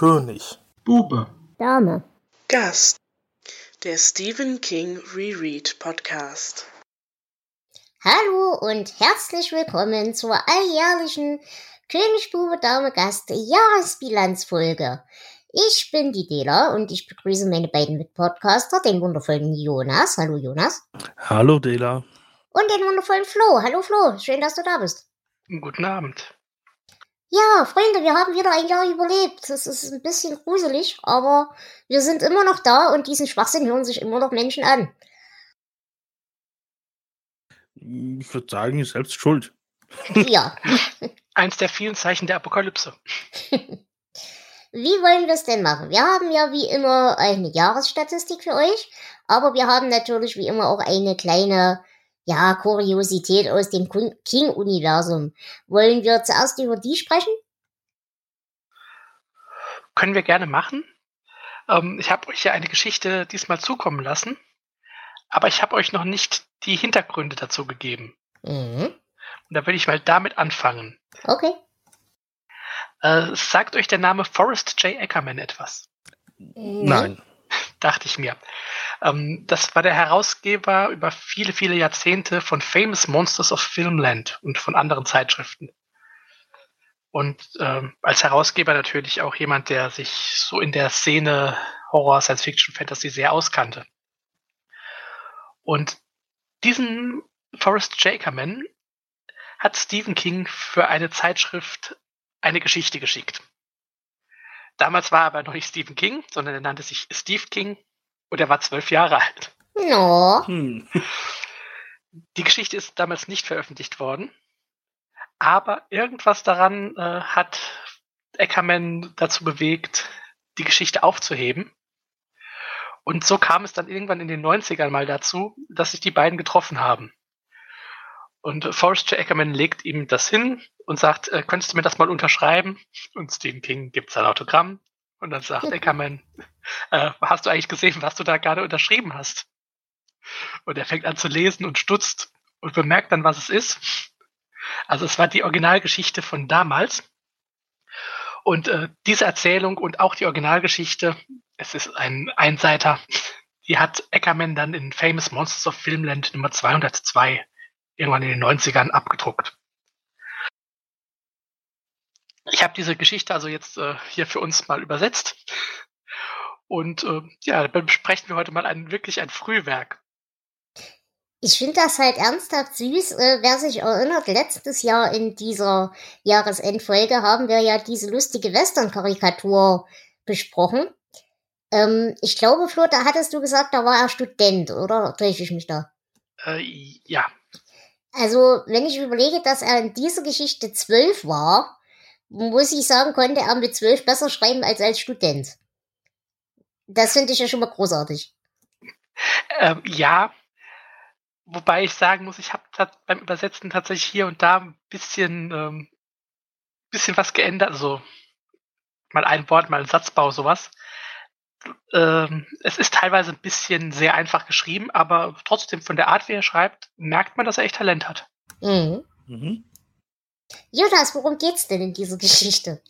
König. Bube. Dame. Gast. Der Stephen King Reread Podcast. Hallo und herzlich willkommen zur alljährlichen König, Bube, Dame, Gast Jahresbilanzfolge. Ich bin die Dela und ich begrüße meine beiden Mitpodcaster, den wundervollen Jonas. Hallo Jonas. Hallo Dela. Und den wundervollen Flo. Hallo Flo, schön, dass du da bist. Guten Abend. Ja, Freunde, wir haben wieder ein Jahr überlebt. Das ist ein bisschen gruselig, aber wir sind immer noch da und diesen Schwachsinn hören sich immer noch Menschen an. Ich würde sagen, selbst schuld. Ja. Eins der vielen Zeichen der Apokalypse. Wie wollen wir es denn machen? Wir haben ja wie immer eine Jahresstatistik für euch, aber wir haben natürlich wie immer auch eine kleine ja, Kuriosität aus dem King-Universum. Wollen wir zuerst über die sprechen? Können wir gerne machen. Ähm, ich habe euch ja eine Geschichte diesmal zukommen lassen, aber ich habe euch noch nicht die Hintergründe dazu gegeben. Mhm. Und da will ich mal damit anfangen. Okay. Äh, sagt euch der Name Forrest J. Ackerman etwas? Nein. Dachte ich mir. Ähm, das war der Herausgeber über viele, viele Jahrzehnte von Famous Monsters of Filmland und von anderen Zeitschriften. Und ähm, als Herausgeber natürlich auch jemand, der sich so in der Szene Horror, Science Fiction, Fantasy sehr auskannte. Und diesen Forrest Jakerman hat Stephen King für eine Zeitschrift eine Geschichte geschickt. Damals war er aber noch nicht Stephen King, sondern er nannte sich Steve King und er war zwölf Jahre alt. No. Hm. Die Geschichte ist damals nicht veröffentlicht worden, aber irgendwas daran äh, hat Eckermann dazu bewegt, die Geschichte aufzuheben. Und so kam es dann irgendwann in den 90ern mal dazu, dass sich die beiden getroffen haben. Und Forrest J. Ackerman legt ihm das hin und sagt, äh, könntest du mir das mal unterschreiben? Und Stephen King gibt sein Autogramm. Und dann sagt Ackerman, äh, hast du eigentlich gesehen, was du da gerade unterschrieben hast? Und er fängt an zu lesen und stutzt und bemerkt dann, was es ist. Also es war die Originalgeschichte von damals. Und äh, diese Erzählung und auch die Originalgeschichte, es ist ein Einseiter, die hat Ackerman dann in Famous Monsters of Filmland Nummer 202 irgendwann in den 90ern abgedruckt. Ich habe diese Geschichte also jetzt äh, hier für uns mal übersetzt. Und äh, ja, dann besprechen wir heute mal ein, wirklich ein Frühwerk. Ich finde das halt ernsthaft süß. Äh, wer sich erinnert, letztes Jahr in dieser Jahresendfolge haben wir ja diese lustige Western-Karikatur besprochen. Ähm, ich glaube, Flo, da hattest du gesagt, da war er Student, oder täusche ich mich da? Äh, ja, also, wenn ich überlege, dass er in dieser Geschichte zwölf war, muss ich sagen, konnte er mit zwölf besser schreiben als als Student. Das finde ich ja schon mal großartig. Ähm, ja, wobei ich sagen muss, ich habe beim Übersetzen tatsächlich hier und da ein bisschen, ähm, bisschen was geändert. Also mal ein Wort, mal ein Satzbau, sowas ähm, es ist teilweise ein bisschen sehr einfach geschrieben, aber trotzdem von der Art, wie er schreibt, merkt man, dass er echt Talent hat. Mhm. Mhm. Jonas, worum geht's denn in dieser Geschichte?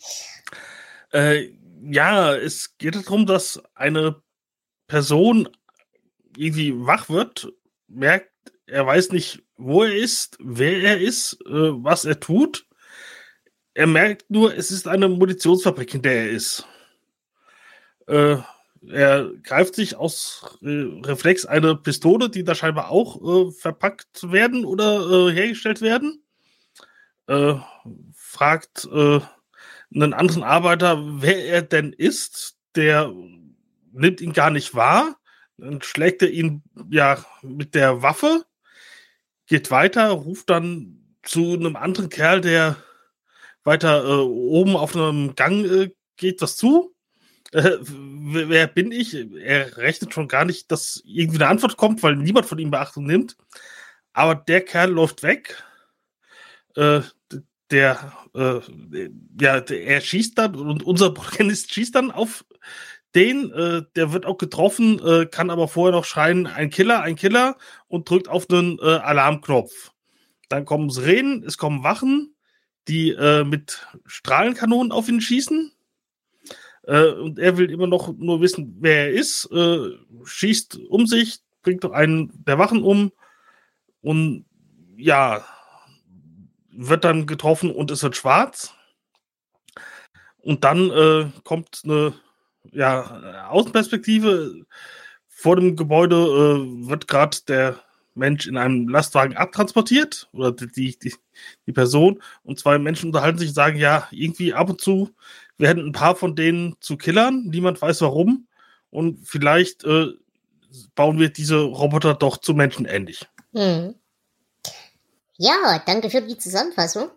Äh, ja, es geht darum, dass eine Person irgendwie wach wird, merkt, er weiß nicht, wo er ist, wer er ist, äh, was er tut. Er merkt nur, es ist eine Munitionsfabrik, in der er ist. Äh, er greift sich aus äh, Reflex eine Pistole, die da scheinbar auch äh, verpackt werden oder äh, hergestellt werden. Äh, fragt äh, einen anderen Arbeiter, wer er denn ist. Der nimmt ihn gar nicht wahr. Dann schlägt er ihn ja mit der Waffe, geht weiter, ruft dann zu einem anderen Kerl, der weiter äh, oben auf einem Gang geht, was zu äh, wer bin ich? Er rechnet schon gar nicht, dass irgendwie eine Antwort kommt, weil niemand von ihm Beachtung nimmt. Aber der Kerl läuft weg. Äh, der, äh, ja, der, er schießt dann und unser Protagonist schießt dann auf den. Äh, der wird auch getroffen, äh, kann aber vorher noch schreien: ein Killer, ein Killer und drückt auf den äh, Alarmknopf. Dann kommen Sirenen, es kommen Wachen, die mit Strahlenkanonen auf ihn schießen Äh, und er will immer noch nur wissen, wer er ist, äh, schießt um sich, bringt einen der Wachen um und ja, wird dann getroffen und es wird schwarz. Und dann äh, kommt eine ja, Außenperspektive. Vor dem Gebäude äh, wird gerade der Mensch in einem Lastwagen abtransportiert oder die, die, die Person und zwei Menschen unterhalten sich und sagen, ja, irgendwie ab und zu werden ein paar von denen zu Killern, niemand weiß warum und vielleicht äh, bauen wir diese Roboter doch zu Menschen ähnlich. Hm. Ja, danke für die Zusammenfassung.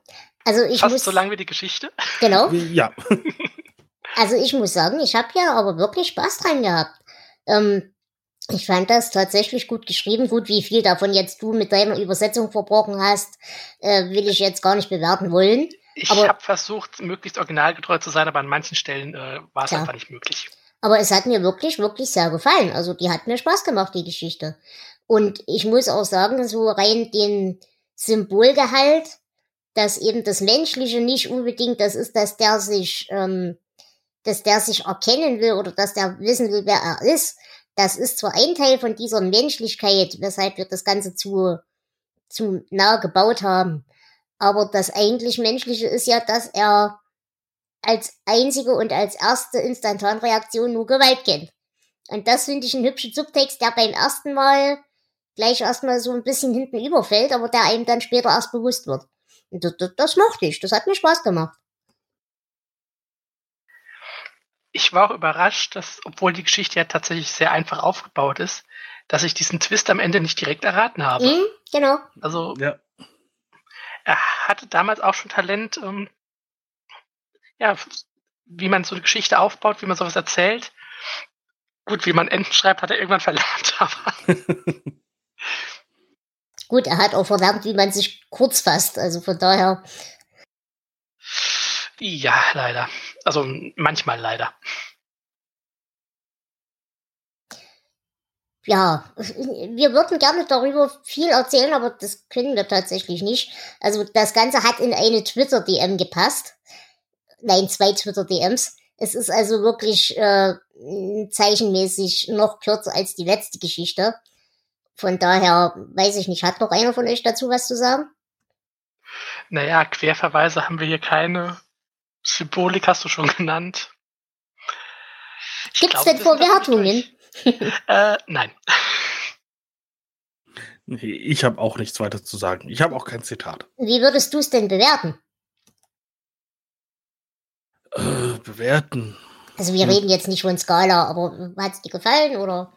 Also ich Fast muss, so lang wie die Geschichte. Genau. Ja. also ich muss sagen, ich habe ja aber wirklich Spaß dran gehabt. Ähm, ich fand das tatsächlich gut geschrieben. Gut, wie viel davon jetzt du mit deiner Übersetzung verbrochen hast, äh, will ich jetzt gar nicht bewerten wollen. Ich habe versucht, möglichst originalgetreu zu sein, aber an manchen Stellen äh, war es ja. einfach nicht möglich. Aber es hat mir wirklich, wirklich sehr gefallen. Also die hat mir Spaß gemacht, die Geschichte. Und ich muss auch sagen, so rein den Symbolgehalt, dass eben das Menschliche nicht unbedingt das ist, dass der sich, ähm, dass der sich erkennen will oder dass der wissen will, wer er ist, das ist zwar ein Teil von dieser Menschlichkeit, weshalb wir das Ganze zu, zu nah gebaut haben. Aber das eigentlich Menschliche ist ja, dass er als einzige und als erste Instantanreaktion nur Gewalt kennt. Und das finde ich einen hübschen Subtext, der beim ersten Mal gleich erstmal so ein bisschen hinten überfällt, aber der einem dann später erst bewusst wird. Und das, das, das mochte ich, das hat mir Spaß gemacht ich war auch überrascht, dass, obwohl die Geschichte ja tatsächlich sehr einfach aufgebaut ist, dass ich diesen Twist am Ende nicht direkt erraten habe. Mhm, genau. Also, ja. Er hatte damals auch schon Talent, ähm, ja, wie man so eine Geschichte aufbaut, wie man sowas erzählt. Gut, wie man Enden schreibt, hat er irgendwann verlernt, aber. Gut, er hat auch verlernt, wie man sich kurz fasst. Also von daher ja, leider. Also manchmal leider. Ja, wir würden gerne darüber viel erzählen, aber das können wir tatsächlich nicht. Also das Ganze hat in eine Twitter-DM gepasst. Nein, zwei Twitter-DMs. Es ist also wirklich äh, zeichenmäßig noch kürzer als die letzte Geschichte. Von daher weiß ich nicht, hat noch einer von euch dazu was zu sagen? Naja, Querverweise haben wir hier keine. Symbolik hast du schon genannt. Gibt es denn Verwertungen? äh, nein. Nee, ich habe auch nichts weiter zu sagen. Ich habe auch kein Zitat. Wie würdest du es denn bewerten? Äh, bewerten. Also wir hm. reden jetzt nicht von Skala, aber hat es dir gefallen oder?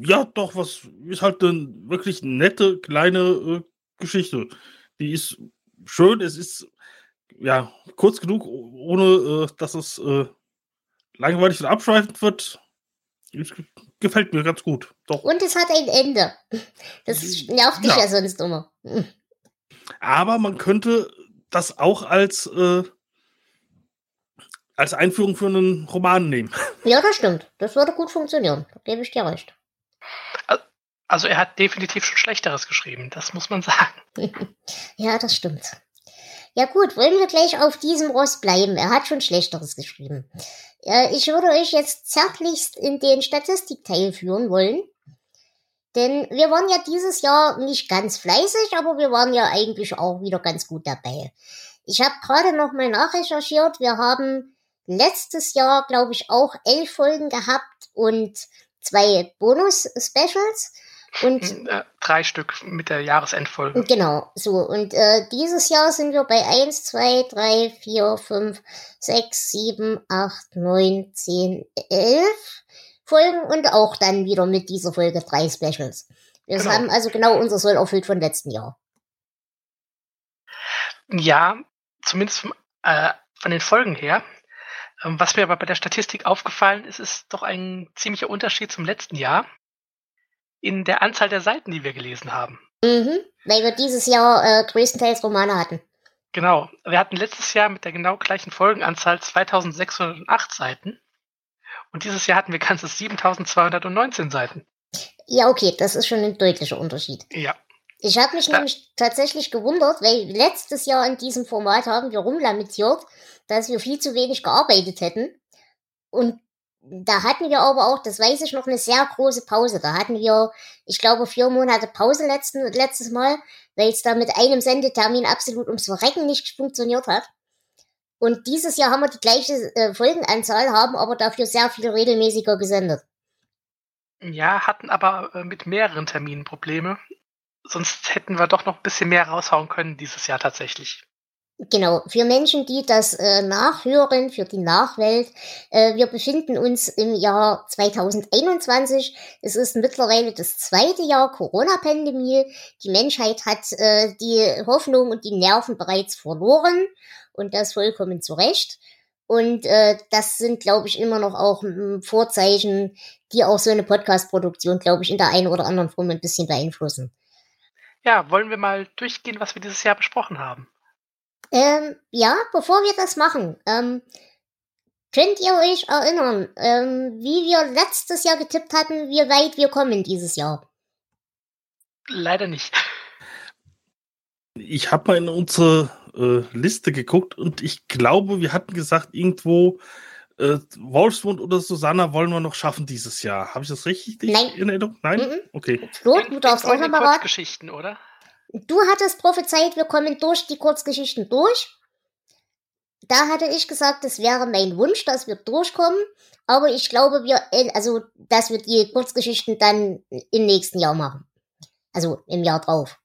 Ja, doch, was ist halt eine wirklich nette kleine äh, Geschichte. Die ist schön, es ist ja, kurz genug, ohne äh, dass es äh, langweilig und abschweifend wird. Gefällt mir ganz gut. Doch. Und es hat ein Ende. Das nervt dich ja, ja sonst immer. Aber man könnte das auch als, äh, als Einführung für einen Roman nehmen. Ja, das stimmt. Das würde gut funktionieren. Da gebe ich dir recht. Also er hat definitiv schon Schlechteres geschrieben, das muss man sagen. ja, das stimmt. Ja gut, wollen wir gleich auf diesem Ross bleiben. Er hat schon Schlechteres geschrieben. Äh, ich würde euch jetzt zärtlichst in den Statistikteil führen wollen. Denn wir waren ja dieses Jahr nicht ganz fleißig, aber wir waren ja eigentlich auch wieder ganz gut dabei. Ich habe gerade noch mal nachrecherchiert. Wir haben letztes Jahr, glaube ich, auch elf Folgen gehabt und zwei Bonus-Specials. Und äh, drei Stück mit der Jahresendfolge. Genau, so. Und äh, dieses Jahr sind wir bei 1, 2, 3, 4, 5, 6, 7, 8, 9, 10, 11 Folgen und auch dann wieder mit dieser Folge drei Specials. Wir genau. haben also genau unser Soll erfüllt von letzten Jahr. Ja, zumindest vom, äh, von den Folgen her. Ähm, was mir aber bei der Statistik aufgefallen ist, ist doch ein ziemlicher Unterschied zum letzten Jahr in der Anzahl der Seiten, die wir gelesen haben. Mhm, weil wir dieses Jahr äh, größtenteils Romane hatten. Genau. Wir hatten letztes Jahr mit der genau gleichen Folgenanzahl 2608 Seiten. Und dieses Jahr hatten wir ganze 7219 Seiten. Ja, okay, das ist schon ein deutlicher Unterschied. Ja. Ich habe mich da nämlich tatsächlich gewundert, weil letztes Jahr in diesem Format haben wir rumlamentiert, dass wir viel zu wenig gearbeitet hätten. und da hatten wir aber auch, das weiß ich noch, eine sehr große Pause. Da hatten wir, ich glaube, vier Monate Pause letzten, letztes Mal, weil es da mit einem Sendetermin absolut ums Verrecken nicht funktioniert hat. Und dieses Jahr haben wir die gleiche äh, Folgenanzahl, haben aber dafür sehr viel regelmäßiger gesendet. Ja, hatten aber äh, mit mehreren Terminen Probleme. Sonst hätten wir doch noch ein bisschen mehr raushauen können dieses Jahr tatsächlich. Genau, für Menschen, die das äh, nachhören, für die Nachwelt, äh, wir befinden uns im Jahr 2021. Es ist mittlerweile das zweite Jahr Corona-Pandemie. Die Menschheit hat äh, die Hoffnung und die Nerven bereits verloren und das vollkommen zu Recht. Und äh, das sind, glaube ich, immer noch auch m, Vorzeichen, die auch so eine Podcast-Produktion, glaube ich, in der einen oder anderen Form ein bisschen beeinflussen. Ja, wollen wir mal durchgehen, was wir dieses Jahr besprochen haben? Ähm, ja, bevor wir das machen, ähm, könnt ihr euch erinnern, ähm, wie wir letztes Jahr getippt hatten, wie weit wir kommen dieses Jahr? Leider nicht. Ich habe mal in unsere äh, Liste geguckt und ich glaube, wir hatten gesagt, irgendwo äh, Wolfsmund oder Susanna wollen wir noch schaffen dieses Jahr. Habe ich das richtig Nein. in Erinnerung? Nein? Mhm. Okay. Flo, du darfst auch nochmal raten. Geschichten, oder? Du hattest prophezeit, wir kommen durch die Kurzgeschichten durch. Da hatte ich gesagt, es wäre mein Wunsch, dass wir durchkommen. Aber ich glaube, wir, äh, also, dass wir die Kurzgeschichten dann im nächsten Jahr machen. Also im Jahr drauf.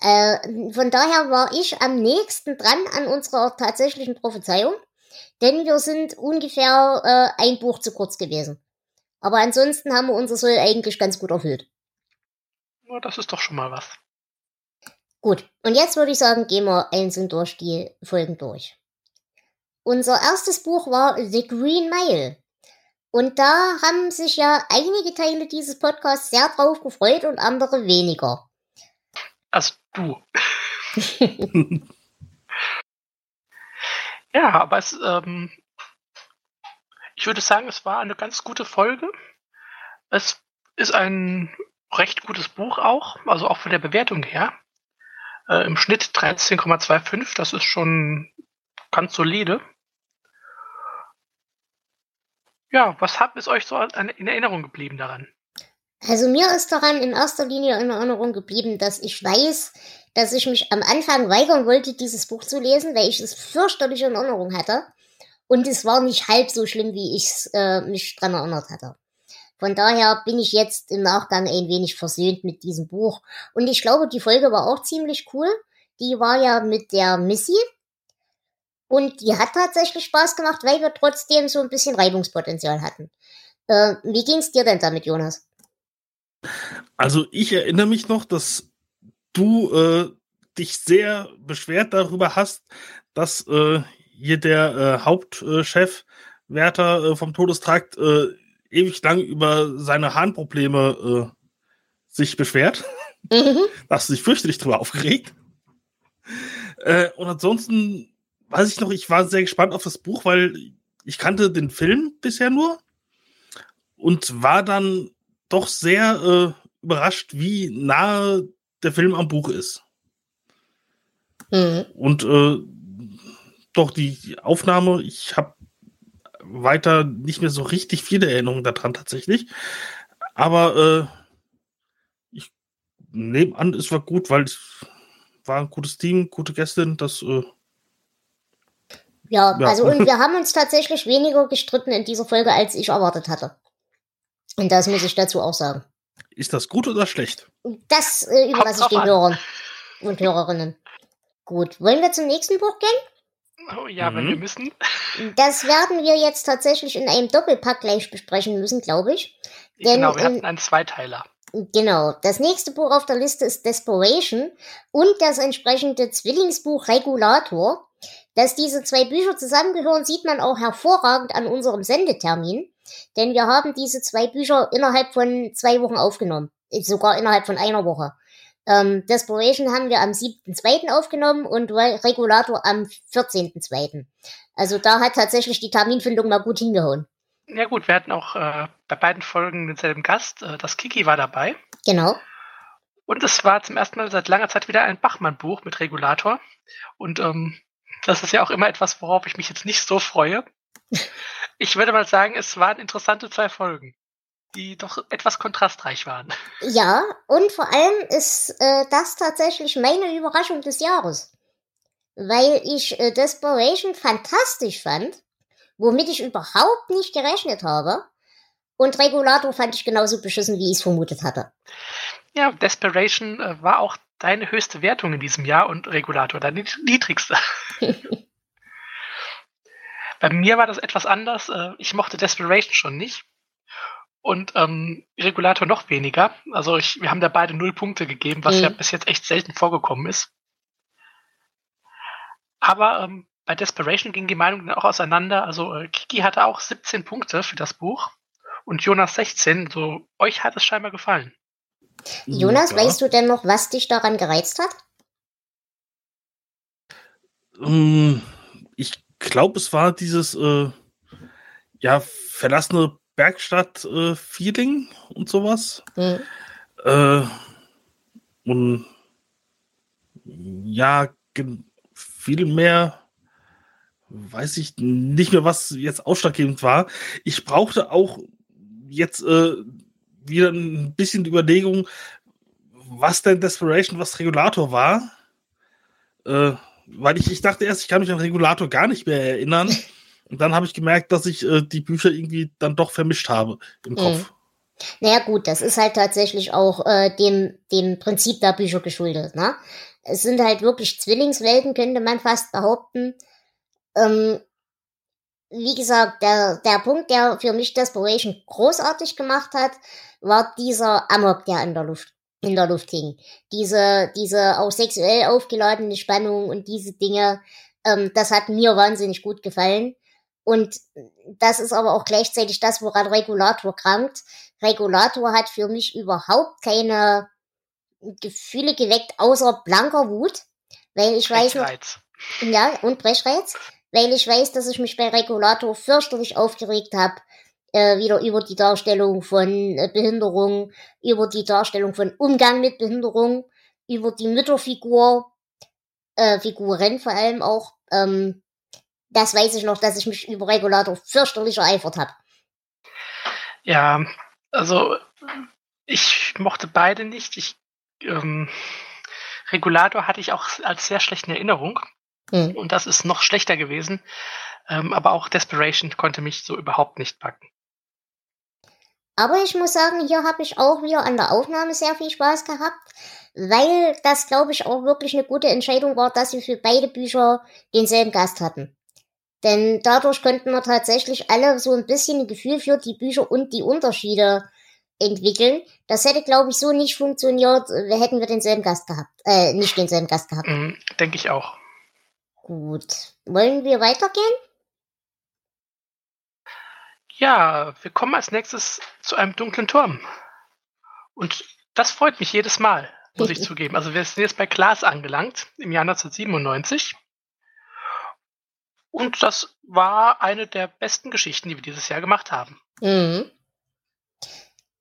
Äh, von daher war ich am nächsten dran an unserer tatsächlichen Prophezeiung. Denn wir sind ungefähr äh, ein Buch zu kurz gewesen. Aber ansonsten haben wir unser Soll eigentlich ganz gut erfüllt. Ja, das ist doch schon mal was. Gut, und jetzt würde ich sagen, gehen wir einzeln durch die Folgen durch. Unser erstes Buch war The Green Mile. Und da haben sich ja einige Teile dieses Podcasts sehr drauf gefreut und andere weniger. Also du. ja, aber es, ähm, ich würde sagen, es war eine ganz gute Folge. Es ist ein recht gutes Buch auch, also auch von der Bewertung her. Äh, Im Schnitt 13,25, das ist schon ganz solide. Ja, was hat ist euch so in Erinnerung geblieben daran? Also mir ist daran in erster Linie in Erinnerung geblieben, dass ich weiß, dass ich mich am Anfang weigern wollte, dieses Buch zu lesen, weil ich es fürchterlich in Erinnerung hatte. Und es war nicht halb so schlimm, wie ich äh, mich dran erinnert hatte. Von daher bin ich jetzt im Nachgang ein wenig versöhnt mit diesem Buch. Und ich glaube, die Folge war auch ziemlich cool. Die war ja mit der Missy. Und die hat tatsächlich Spaß gemacht, weil wir trotzdem so ein bisschen Reibungspotenzial hatten. Äh, wie ging's dir denn damit, Jonas? Also ich erinnere mich noch, dass du äh, dich sehr beschwert darüber hast, dass äh, hier der äh, Hauptchef Wärter äh, vom Todestrakt äh, ewig lang über seine Harnprobleme äh, sich beschwert. Mhm. Da hast du dich fürchterlich drüber aufgeregt. Äh, und ansonsten weiß ich noch, ich war sehr gespannt auf das Buch, weil ich kannte den Film bisher nur und war dann doch sehr äh, überrascht, wie nahe der Film am Buch ist. Mhm. Und äh, doch die die Aufnahme, ich habe weiter nicht mehr so richtig viele Erinnerungen daran tatsächlich. Aber äh, ich nehme an, es war gut, weil es war ein gutes Team, gute Gästin, das äh, Ja, Ja. also und wir haben uns tatsächlich weniger gestritten in dieser Folge, als ich erwartet hatte. Und das muss ich dazu auch sagen. ist das gut oder schlecht? Das äh, überlasse ich den Hörern und Hörerinnen. Gut, wollen wir zum nächsten Buch gehen? Oh, ja, wenn Mhm. wir müssen. Das werden wir jetzt tatsächlich in einem Doppelpack gleich besprechen müssen, glaube ich. Denn genau, wir hatten einen Zweiteiler. Genau. Das nächste Buch auf der Liste ist Desperation und das entsprechende Zwillingsbuch Regulator. Dass diese zwei Bücher zusammengehören, sieht man auch hervorragend an unserem Sendetermin. Denn wir haben diese zwei Bücher innerhalb von zwei Wochen aufgenommen. Sogar innerhalb von einer Woche. Ähm, Desperation haben wir am 7.2. aufgenommen und Re- Regulator am 14.2. Also da hat tatsächlich die Terminfindung mal gut hingehauen. Ja gut, wir hatten auch äh, bei beiden Folgen denselben Gast. Äh, das Kiki war dabei. Genau. Und es war zum ersten Mal seit langer Zeit wieder ein Bachmann-Buch mit Regulator. Und ähm, das ist ja auch immer etwas, worauf ich mich jetzt nicht so freue. Ich würde mal sagen, es waren interessante zwei Folgen, die doch etwas kontrastreich waren. Ja, und vor allem ist äh, das tatsächlich meine Überraschung des Jahres. Weil ich äh, Desperation fantastisch fand, womit ich überhaupt nicht gerechnet habe. Und Regulator fand ich genauso beschissen, wie ich es vermutet hatte. Ja, Desperation äh, war auch deine höchste Wertung in diesem Jahr und Regulator deine niedrigste. Bei mir war das etwas anders. Äh, ich mochte Desperation schon nicht. Und ähm, Regulator noch weniger. Also ich, wir haben da beide null Punkte gegeben, was mhm. ja bis jetzt echt selten vorgekommen ist. Aber ähm, bei Desperation ging die Meinung dann auch auseinander. Also äh, Kiki hatte auch 17 Punkte für das Buch und Jonas 16. So, euch hat es scheinbar gefallen. Jonas, ja. weißt du denn noch, was dich daran gereizt hat? Um, ähm, ich glaube, es war dieses äh, ja verlassene Bergstadt-Feeling äh, und sowas. Mhm. Äh, und ja, viel mehr weiß ich nicht mehr, was jetzt ausschlaggebend war. Ich brauchte auch jetzt äh, wieder ein bisschen die Überlegung, was denn Desperation, was Regulator war. Äh, weil ich, ich dachte erst, ich kann mich an Regulator gar nicht mehr erinnern. Und dann habe ich gemerkt, dass ich äh, die Bücher irgendwie dann doch vermischt habe im Kopf. Mhm. Naja gut, das ist halt tatsächlich auch äh, dem, dem Prinzip der Bücher geschuldet. Ne? Es sind halt wirklich Zwillingswelten, könnte man fast behaupten. Ähm, wie gesagt, der, der Punkt, der für mich Desperation großartig gemacht hat, war dieser Amok, der in der Luft, in der Luft hing. Diese, diese auch sexuell aufgeladene Spannung und diese Dinge, ähm, das hat mir wahnsinnig gut gefallen. Und das ist aber auch gleichzeitig das, woran Regulator krankt. Regulator hat für mich überhaupt keine Gefühle geweckt, außer blanker Wut. Weil ich weiß noch, ja, und Brechreiz, weil ich weiß, dass ich mich bei Regulator fürchterlich aufgeregt habe, äh, wieder über die Darstellung von äh, Behinderung, über die Darstellung von Umgang mit Behinderung, über die Mütterfigur, äh, Figuren vor allem auch. Ähm, das weiß ich noch, dass ich mich über Regulator fürchterlich ereifert habe. Ja, also ich mochte beide nicht. Ich, ähm, Regulator hatte ich auch als sehr schlechte Erinnerung. Mhm. Und das ist noch schlechter gewesen. Ähm, aber auch Desperation konnte mich so überhaupt nicht packen. Aber ich muss sagen, hier habe ich auch wieder an der Aufnahme sehr viel Spaß gehabt, weil das, glaube ich, auch wirklich eine gute Entscheidung war, dass wir für beide Bücher denselben Gast hatten. Denn dadurch könnten wir tatsächlich alle so ein bisschen ein Gefühl für die Bücher und die Unterschiede entwickeln. Das hätte, glaube ich, so nicht funktioniert, hätten wir denselben Gast gehabt. Äh, nicht denselben Gast gehabt. Mhm, Denke ich auch. Gut. Wollen wir weitergehen? Ja, wir kommen als nächstes zu einem dunklen Turm. Und das freut mich jedes Mal, muss ich zugeben. Also wir sind jetzt bei Klaas angelangt, im Jahr 1997. Und das war eine der besten Geschichten, die wir dieses Jahr gemacht haben. Mhm.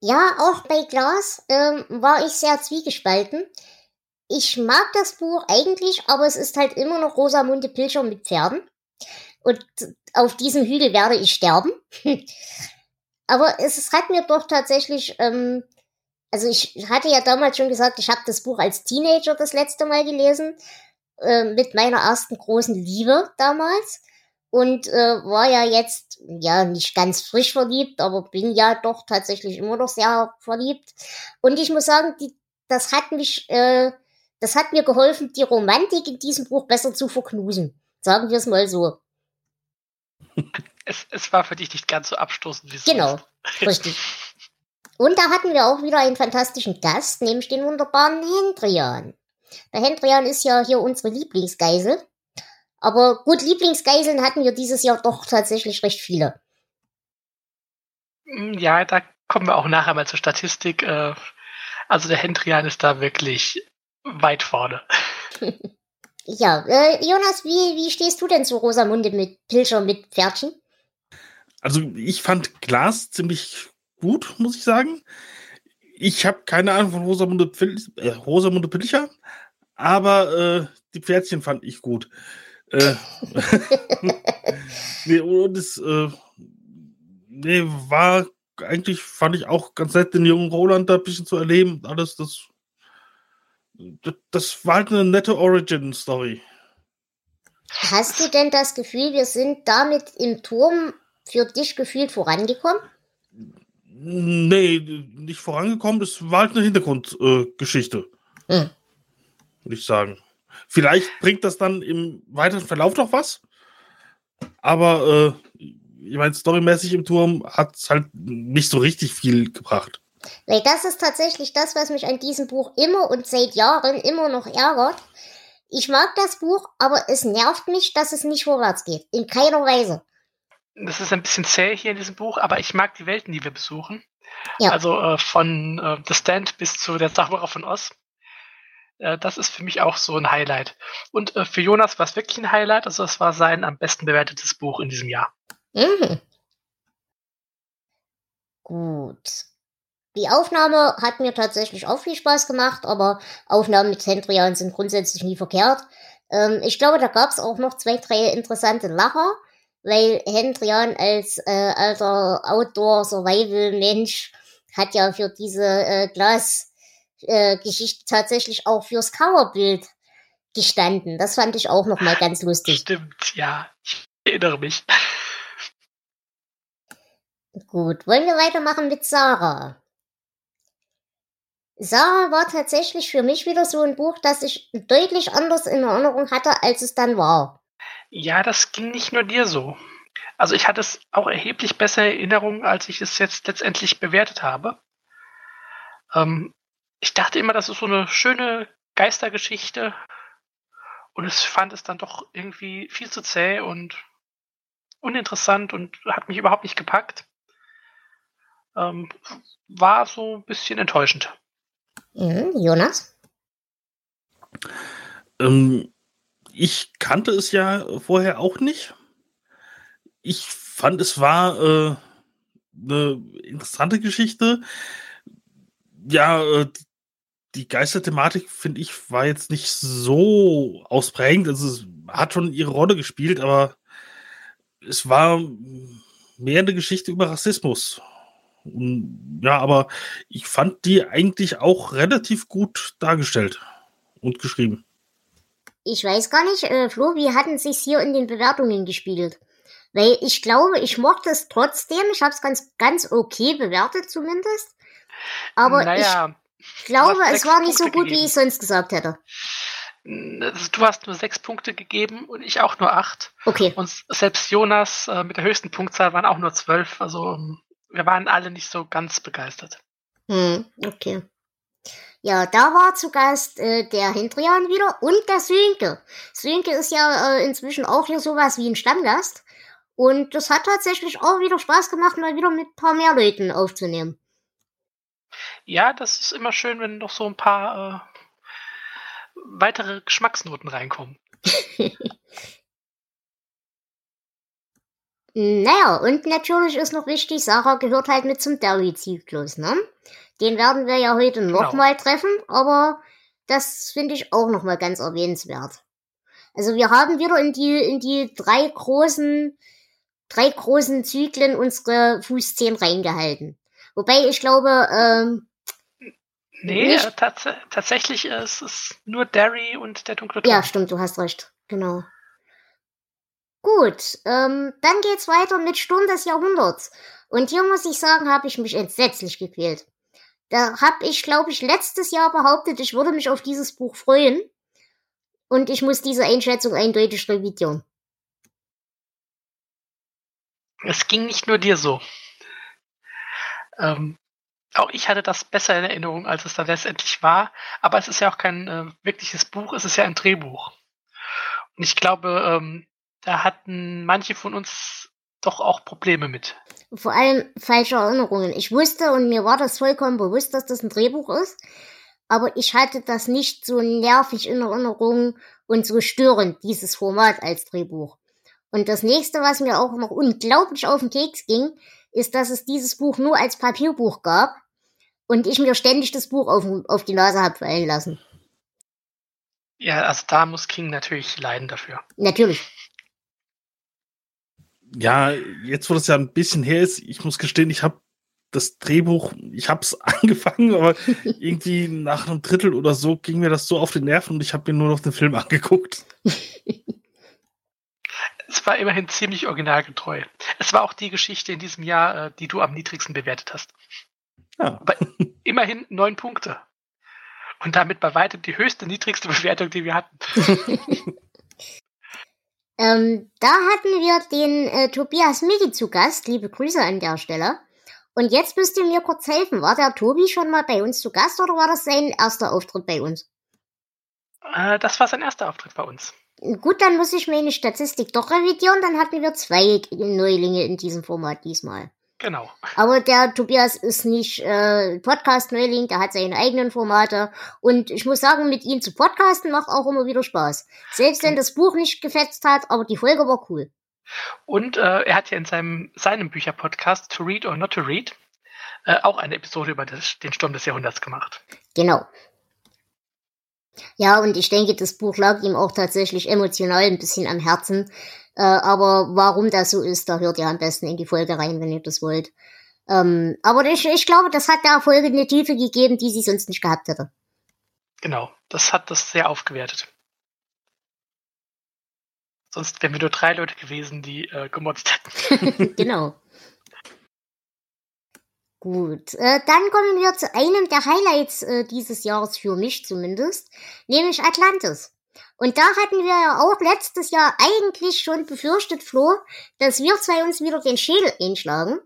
Ja, auch bei Glas ähm, war ich sehr zwiegespalten ich mag das Buch eigentlich, aber es ist halt immer noch Rosamunde Pilcher mit Pferden. Und auf diesem Hügel werde ich sterben. aber es, hat mir doch tatsächlich, ähm, also ich hatte ja damals schon gesagt, ich habe das Buch als Teenager das letzte Mal gelesen, äh, mit meiner ersten großen Liebe damals. Und äh, war ja jetzt, ja, nicht ganz frisch verliebt, aber bin ja doch tatsächlich immer noch sehr verliebt. Und ich muss sagen, die, das hat mich äh, das hat mir geholfen, die Romantik in diesem Buch besser zu verknusen. Sagen wir es mal so. Es, es war für dich nicht ganz so abstoßend wie es Genau, richtig. Und da hatten wir auch wieder einen fantastischen Gast, nämlich den wunderbaren Hendrian. Der Hendrian ist ja hier unsere Lieblingsgeisel. Aber gut, Lieblingsgeiseln hatten wir dieses Jahr doch tatsächlich recht viele. Mm, ja, da kommen wir auch nachher mal zur Statistik. Äh, also der Hendrian ist da wirklich weit vorne. ja, äh, Jonas, wie, wie stehst du denn zu Rosamunde mit Pilcher mit Pferdchen? Also ich fand Glas ziemlich gut, muss ich sagen. Ich habe keine Ahnung von Rosamunde, Pil äh, Rosamunde Pilcher, aber äh, die Pferdchen fand ich gut. Äh, nee, und es, äh, Nee, war eigentlich, fand ich auch ganz nett, den jungen Roland da ein bisschen zu erleben. Alles, das. Das, das war halt eine nette Origin-Story. Hast du denn das Gefühl, wir sind damit im Turm für dich gefühlt vorangekommen? Nee, nicht vorangekommen. Das war halt eine Hintergrundgeschichte. Äh, hm. Würde ich sagen. Vielleicht bringt das dann im weiteren Verlauf noch was. Aber äh, ich meine, storymäßig im Turm hat es halt nicht so richtig viel gebracht. Weil das ist tatsächlich das, was mich an diesem Buch immer und seit Jahren immer noch ärgert. Ich mag das Buch, aber es nervt mich, dass es nicht vorwärts geht. In keiner Weise. Das ist ein bisschen zäh hier in diesem Buch, aber ich mag die Welten, die wir besuchen. Ja. Also äh, von äh, The Stand bis zu der Zauberer von Oz. Äh, das ist für mich auch so ein Highlight. Und äh, für Jonas war es wirklich ein Highlight. Also es war sein am besten bewertetes Buch in diesem Jahr. Mhm. Gut. Die Aufnahme hat mir tatsächlich auch viel Spaß gemacht, aber Aufnahmen mit Hendrian sind grundsätzlich nie verkehrt. Ähm, ich glaube, da gab es auch noch zwei, drei interessante Lacher, weil Hendrian als äh, alter Outdoor-Survival-Mensch hat ja für diese äh, Glas-Geschichte äh, tatsächlich auch fürs Coverbild gestanden. Das fand ich auch noch mal ganz lustig. Stimmt, ja. Ich erinnere mich. Gut, wollen wir weitermachen mit Sarah? Sarah war tatsächlich für mich wieder so ein Buch, das ich deutlich anders in Erinnerung hatte, als es dann war. Ja, das ging nicht nur dir so. Also ich hatte es auch erheblich besser in Erinnerung, als ich es jetzt letztendlich bewertet habe. Ähm, ich dachte immer, das ist so eine schöne Geistergeschichte und ich fand es dann doch irgendwie viel zu zäh und uninteressant und hat mich überhaupt nicht gepackt. Ähm, war so ein bisschen enttäuschend. Mhm, Jonas? Ähm, ich kannte es ja vorher auch nicht. Ich fand, es war äh, eine interessante Geschichte. Ja, äh, die Geisterthematik, finde ich, war jetzt nicht so ausprägend. Also es hat schon ihre Rolle gespielt, aber es war mehr eine Geschichte über Rassismus. Ja, aber ich fand die eigentlich auch relativ gut dargestellt und geschrieben. Ich weiß gar nicht, äh, Flo, wie hatten es hier in den Bewertungen gespielt? Weil ich glaube, ich mochte es trotzdem. Ich habe es ganz, ganz okay bewertet zumindest. Aber naja, ich glaube, es war nicht so gut, gegeben. wie ich sonst gesagt hätte. Du hast nur sechs Punkte gegeben und ich auch nur acht. Okay. Und selbst Jonas äh, mit der höchsten Punktzahl waren auch nur zwölf. Also ähm, wir waren alle nicht so ganz begeistert. Hm, okay. Ja, da war zu Gast äh, der Hendrian wieder und der Sönke. Sönke ist ja äh, inzwischen auch hier sowas wie ein Stammgast. Und das hat tatsächlich auch wieder Spaß gemacht, mal wieder mit ein paar mehr Leuten aufzunehmen. Ja, das ist immer schön, wenn noch so ein paar äh, weitere Geschmacksnoten reinkommen. Naja, und natürlich ist noch wichtig, Sarah gehört halt mit zum Derry-Zyklus, ne? Den werden wir ja heute genau. nochmal treffen, aber das finde ich auch nochmal ganz erwähnenswert. Also wir haben wieder in die, in die drei großen, drei großen Zyklen unsere Fußzehen reingehalten. Wobei ich glaube, ähm, Nee, äh, tats tatsächlich ist es nur Derry und der dunkle Turm. Ja, stimmt, du hast recht. Genau. Gut, ähm, dann geht's weiter mit Sturm des Jahrhunderts. Und hier muss ich sagen, habe ich mich entsetzlich gequält. Da habe ich, glaube ich, letztes Jahr behauptet, ich würde mich auf dieses Buch freuen. Und ich muss diese Einschätzung eindeutig revidieren. Es ging nicht nur dir so. Ähm, auch ich hatte das besser in Erinnerung, als es dann letztendlich war. Aber es ist ja auch kein äh, wirkliches Buch, es ist ja ein Drehbuch. Und ich glaube, ähm, da hatten manche von uns doch auch Probleme mit. Vor allem falsche Erinnerungen. Ich wusste und mir war das vollkommen bewusst, dass das ein Drehbuch ist, aber ich hatte das nicht so nervig in Erinnerung und so störend, dieses Format als Drehbuch. Und das nächste, was mir auch noch unglaublich auf den Keks ging, ist, dass es dieses Buch nur als Papierbuch gab und ich mir ständig das Buch auf, auf die Nase habe fallen lassen. Ja, also da muss King natürlich leiden dafür. Natürlich. Ja, jetzt wo das ja ein bisschen her ist, ich muss gestehen, ich habe das Drehbuch, ich habe es angefangen, aber irgendwie nach einem Drittel oder so ging mir das so auf den Nerven und ich habe mir nur noch den Film angeguckt. es war immerhin ziemlich originalgetreu. Es war auch die Geschichte in diesem Jahr, äh, die du am niedrigsten bewertet hast. Ja. Aber immerhin neun Punkte. Und damit bei weitem die höchste, niedrigste Bewertung, die wir hatten. ähm, da hatten wir den äh, Tobias Migi zu Gast. Liebe Grüße an der Stelle. Und jetzt müsst ihr mir kurz helfen. War der Tobi schon mal bei uns zu Gast oder war das sein erster Auftritt bei uns? Äh, das war sein erster Auftritt bei uns. Gut, dann muss ich meine Statistik doch revidieren. Dann hatten wir zwei Neulinge in diesem Format diesmal. Genau. Aber der Tobias ist nicht äh, Podcast-Neuling, der hat seine eigenen Formate. Und ich muss sagen, mit ihm zu podcasten macht auch immer wieder Spaß. Selbst wenn das Buch nicht gefetzt hat, aber die Folge war cool. Und äh, er hat ja in seinem, seinem Bücherpodcast To Read or Not to Read äh, auch eine Episode über das, den Sturm des Jahrhunderts gemacht. Genau. Ja, und ich denke, das Buch lag ihm auch tatsächlich emotional ein bisschen am Herzen. Äh, aber warum das so ist, da hört ihr am besten in die Folge rein, wenn ihr das wollt. Ähm, aber ich, ich glaube, das hat der Folge eine Tiefe gegeben, die sie sonst nicht gehabt hätte. Genau, das hat das sehr aufgewertet. Sonst wären wir nur drei Leute gewesen, die äh, gemotzt hätten. genau. Gut, äh, dann kommen wir zu einem der Highlights äh, dieses Jahres für mich zumindest, nämlich Atlantis. Und da hatten wir ja auch letztes Jahr eigentlich schon befürchtet, Flo, dass wir zwei uns wieder den Schädel einschlagen,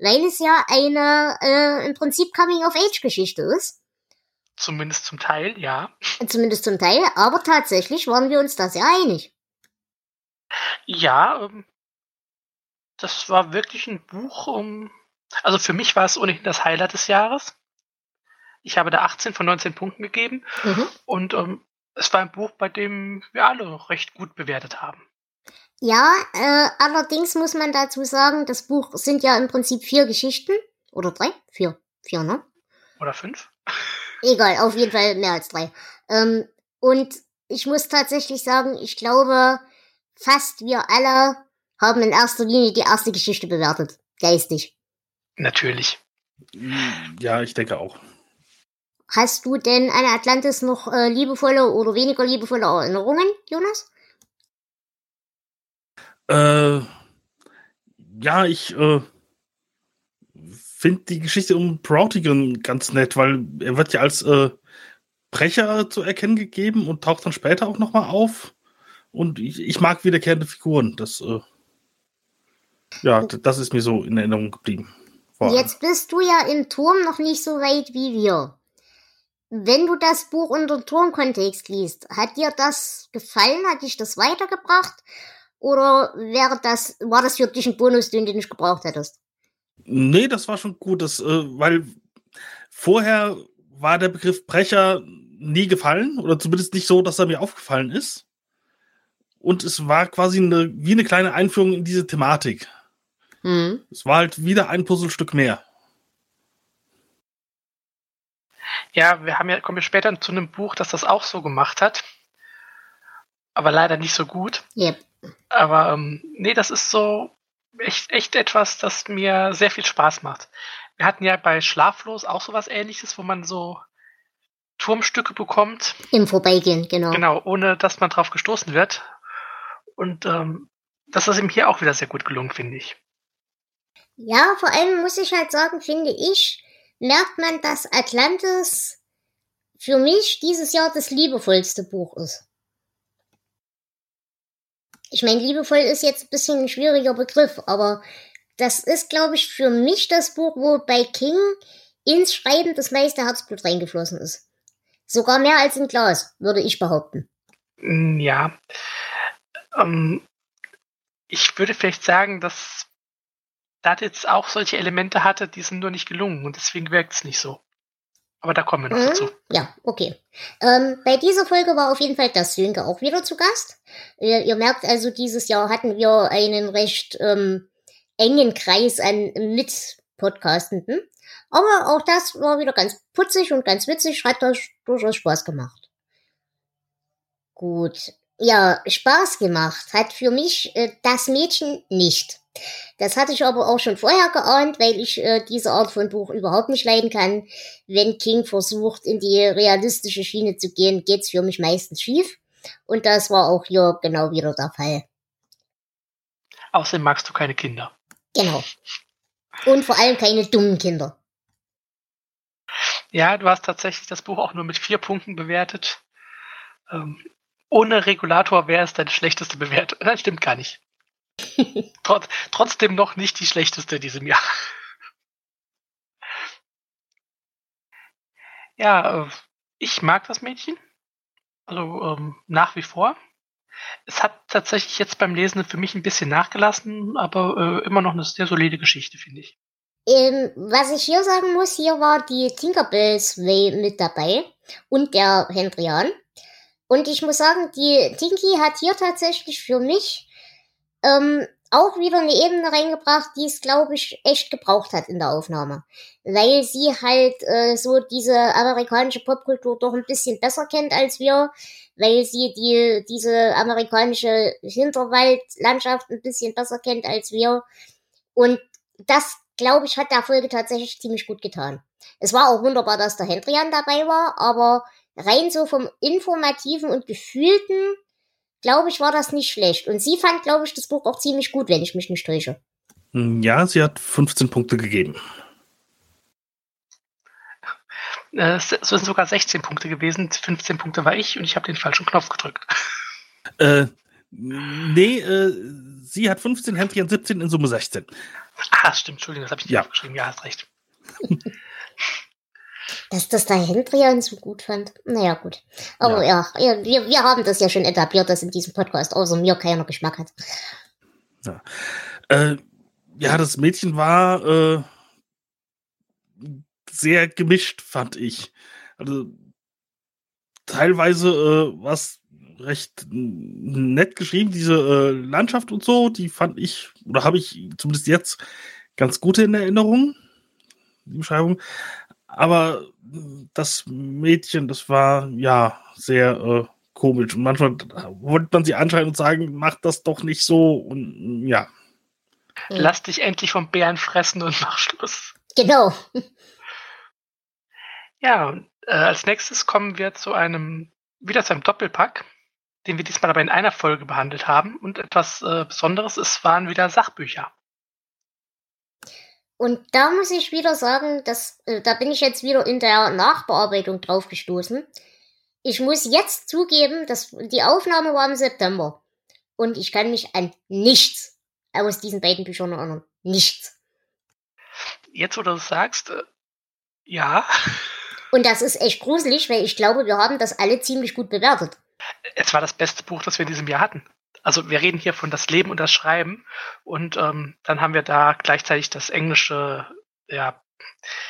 weil es ja eine äh, im Prinzip Coming-of-Age-Geschichte ist. Zumindest zum Teil, ja. Zumindest zum Teil, aber tatsächlich waren wir uns da sehr einig. Ja, ähm, das war wirklich ein Buch, um also für mich war es ohnehin das Highlight des Jahres. Ich habe da 18 von 19 Punkten gegeben mhm. und ähm, es war ein Buch, bei dem wir alle recht gut bewertet haben. Ja, äh, allerdings muss man dazu sagen, das Buch sind ja im Prinzip vier Geschichten. Oder drei? Vier. Vier, ne? Oder fünf? Egal, auf jeden Fall mehr als drei. Ähm, und ich muss tatsächlich sagen, ich glaube, fast wir alle haben in erster Linie die erste Geschichte bewertet. Geistig. Natürlich. Ja, ich denke auch. Hast du denn an Atlantis noch äh, liebevolle oder weniger liebevolle Erinnerungen, Jonas? Äh, ja, ich äh, finde die Geschichte um Proutigan ganz nett, weil er wird ja als äh, Brecher zu erkennen gegeben und taucht dann später auch nochmal auf. Und ich, ich, mag wiederkehrende Figuren. Das, äh, ja, das ist mir so in Erinnerung geblieben. Boah. Jetzt bist du ja im Turm noch nicht so weit wie wir. Wenn du das Buch unter Turmkontext liest, hat dir das gefallen? Hat dich das weitergebracht? Oder wäre das, war das für dich ein Bonus, den du nicht gebraucht hättest? Nee, das war schon gut, das, äh, weil vorher war der Begriff Brecher nie gefallen, oder zumindest nicht so, dass er mir aufgefallen ist. Und es war quasi eine, wie eine kleine Einführung in diese Thematik. Mhm. Es war halt wieder ein Puzzlestück mehr. Ja, wir haben ja, kommen wir später zu einem Buch, das das auch so gemacht hat. Aber leider nicht so gut. Yep. Aber ähm, nee, das ist so echt, echt etwas, das mir sehr viel Spaß macht. Wir hatten ja bei Schlaflos auch sowas ähnliches, wo man so Turmstücke bekommt. Im Vorbeigehen, genau. Genau, ohne dass man drauf gestoßen wird. Und ähm, das ist ihm hier auch wieder sehr gut gelungen, finde ich. Ja, vor allem muss ich halt sagen, finde ich, merkt man, dass Atlantis für mich dieses Jahr das liebevollste Buch ist. Ich meine, liebevoll ist jetzt ein bisschen ein schwieriger Begriff, aber das ist, glaube ich, für mich das Buch, wo bei King ins Schreiben das meiste Herzblut reingeflossen ist. Sogar mehr als in Glas, würde ich behaupten. Mm, ja. Ähm, ich würde vielleicht sagen, dass das jetzt auch solche Elemente hatte, die sind nur nicht gelungen und deswegen wirkt es nicht so. Aber da kommen wir noch mhm. dazu. Ja, okay. Ähm, bei dieser Folge war auf jeden Fall das Sönke auch wieder zu Gast. Ihr, ihr, merkt also, dieses Jahr hatten wir einen recht ähm, engen Kreis an Mit-Podcastenden. Aber auch das war wieder ganz putzig und ganz witzig, hat durchaus Spaß gemacht. Gut. Ja, Spaß gemacht hat für mich äh, das Mädchen nicht. Das hatte ich aber auch schon vorher geahnt, weil ich äh, diese Art von Buch überhaupt nicht leiden kann. Wenn King versucht, in die realistische Schiene zu gehen, geht's für mich meistens schief. Und das war auch hier genau wieder der Fall. Außerdem magst du keine Kinder. Genau. Und vor allem keine dummen Kinder. Ja, du hast tatsächlich das Buch auch nur mit vier Punkten bewertet. Ähm, ohne Regulator wäre es deine schlechteste Bewertung. Nein, stimmt gar nicht. Trot trotzdem noch nicht die schlechteste in diesem Jahr. Ja, äh, ich mag das Mädchen. Also ähm, nach wie vor. Es hat tatsächlich jetzt beim Lesen für mich ein bisschen nachgelassen, aber äh, immer noch eine sehr solide Geschichte, finde ich. Ähm, was ich hier sagen muss, hier war die Tinkerbells Way mit dabei und der Hendrian. Und ich muss sagen, die Tinky hat hier tatsächlich für mich ähm, auch wieder eine Ebene reingebracht, die es, glaube ich, echt gebraucht hat in der Aufnahme. Weil sie halt äh, so diese amerikanische Popkultur doch ein bisschen besser kennt als wir, weil sie die, diese amerikanische Hinterwaldlandschaft ein bisschen besser kennt als wir. Und das, glaube ich, hat der Folge tatsächlich ziemlich gut getan. Es war auch wunderbar, dass der Hendrian dabei war, aber rein so vom informativen und gefühlten glaube ich, war das nicht schlecht. Und sie fand, glaube ich, das Buch auch ziemlich gut, wenn ich mich nicht täusche. Hm, ja, sie hat 15 Punkte gegeben. Äh, es sind sogar 16 Punkte gewesen. 15 Punkte war ich und ich habe den falschen Knopf gedrückt. Äh, nee, äh, sie hat 15, Hendrian 17, in Summe 16. Ah, stimmt, Entschuldigung, das habe ich nicht Ja. aufgeschrieben. Ja, hast recht. Dass das der Hendrian so gut fand. Naja, gut. Aber ja, ja wir, wir haben das ja schon etabliert, dass in diesem Podcast außer mir keiner Geschmack hat. Äh, ja, das Mädchen war äh, sehr gemischt, fand ich. Also teilweise äh, war es recht nett geschrieben, diese äh, Landschaft und so, die fand ich, oder habe ich zumindest jetzt ganz gut in Erinnerung, die Beschreibung. Aber das Mädchen, das war ja sehr äh, komisch. Und manchmal wollte man sie anschreien und sagen, mach das doch nicht so. Und ja. Hm. Lass dich endlich vom Bären fressen und mach Schluss. Genau. Ja, und, äh, als nächstes kommen wir zu einem, wieder zu einem Doppelpack, den wir diesmal aber in einer Folge behandelt haben. Und etwas äh, Besonderes, es waren wieder Sachbücher. Und da muss ich wieder sagen, dass, äh, da bin ich jetzt wieder in der Nachbearbeitung drauf gestoßen. Ich muss jetzt zugeben, dass die Aufnahme war im September. Und ich kann mich an nichts aus diesen beiden Büchern erinnern. Nichts. Jetzt, wo du das sagst, äh, ja, Und das ist echt gruselig, weil ich glaube, wir haben das alle ziemlich gut bewertet. es war das beste Buch, das wir in diesem Jahr hatten. Also wir reden hier von das Leben und das Schreiben und ähm, dann haben wir da gleichzeitig das englische ja,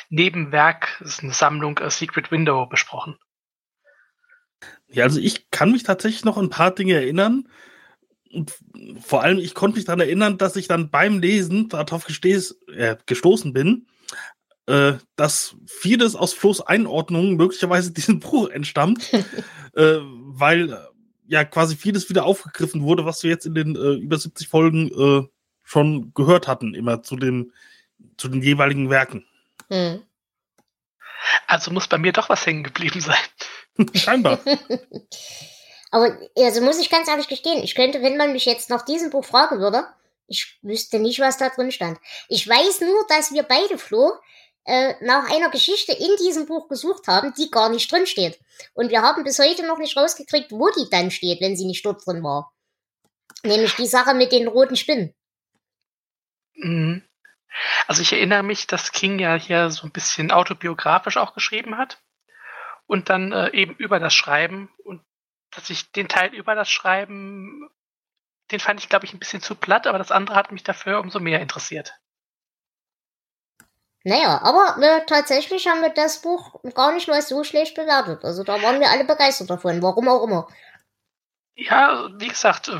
Nebenwerk, das ist eine Sammlung äh, Secret Window besprochen. Ja, also ich kann mich tatsächlich noch an ein paar Dinge erinnern. Und vor allem, ich konnte mich daran erinnern, dass ich dann beim Lesen darauf gestehs, äh, gestoßen bin, äh, dass vieles aus Flo's Einordnung möglicherweise diesem Buch entstammt, äh, weil ja quasi vieles wieder aufgegriffen wurde, was wir jetzt in den äh, über 70 Folgen äh, schon gehört hatten, immer zu den, zu den jeweiligen Werken. Hm. Also muss bei mir doch was hängen geblieben sein. Scheinbar. Aber also muss ich ganz ehrlich gestehen, ich könnte, wenn man mich jetzt nach diesem Buch fragen würde, ich wüsste nicht, was da drin stand. Ich weiß nur, dass wir beide, Flo, äh, nach einer Geschichte in diesem Buch gesucht haben, die gar nicht drin steht. Und wir haben bis heute noch nicht rausgekriegt, wo die dann steht, wenn sie nicht dort drin war. Nämlich die Sache mit den roten Spinnen. Mhm. Also ich erinnere mich, dass King ja hier so ein bisschen autobiografisch auch geschrieben hat und dann äh, eben über das Schreiben und dass ich den Teil über das Schreiben, den fand ich glaube ich ein bisschen zu platt, aber das andere hat mich dafür umso mehr interessiert. Naja, aber äh, tatsächlich haben wir das Buch gar nicht mal so schlecht bewertet. Also da waren wir alle begeistert davon, warum auch immer. Ja, wie gesagt, äh,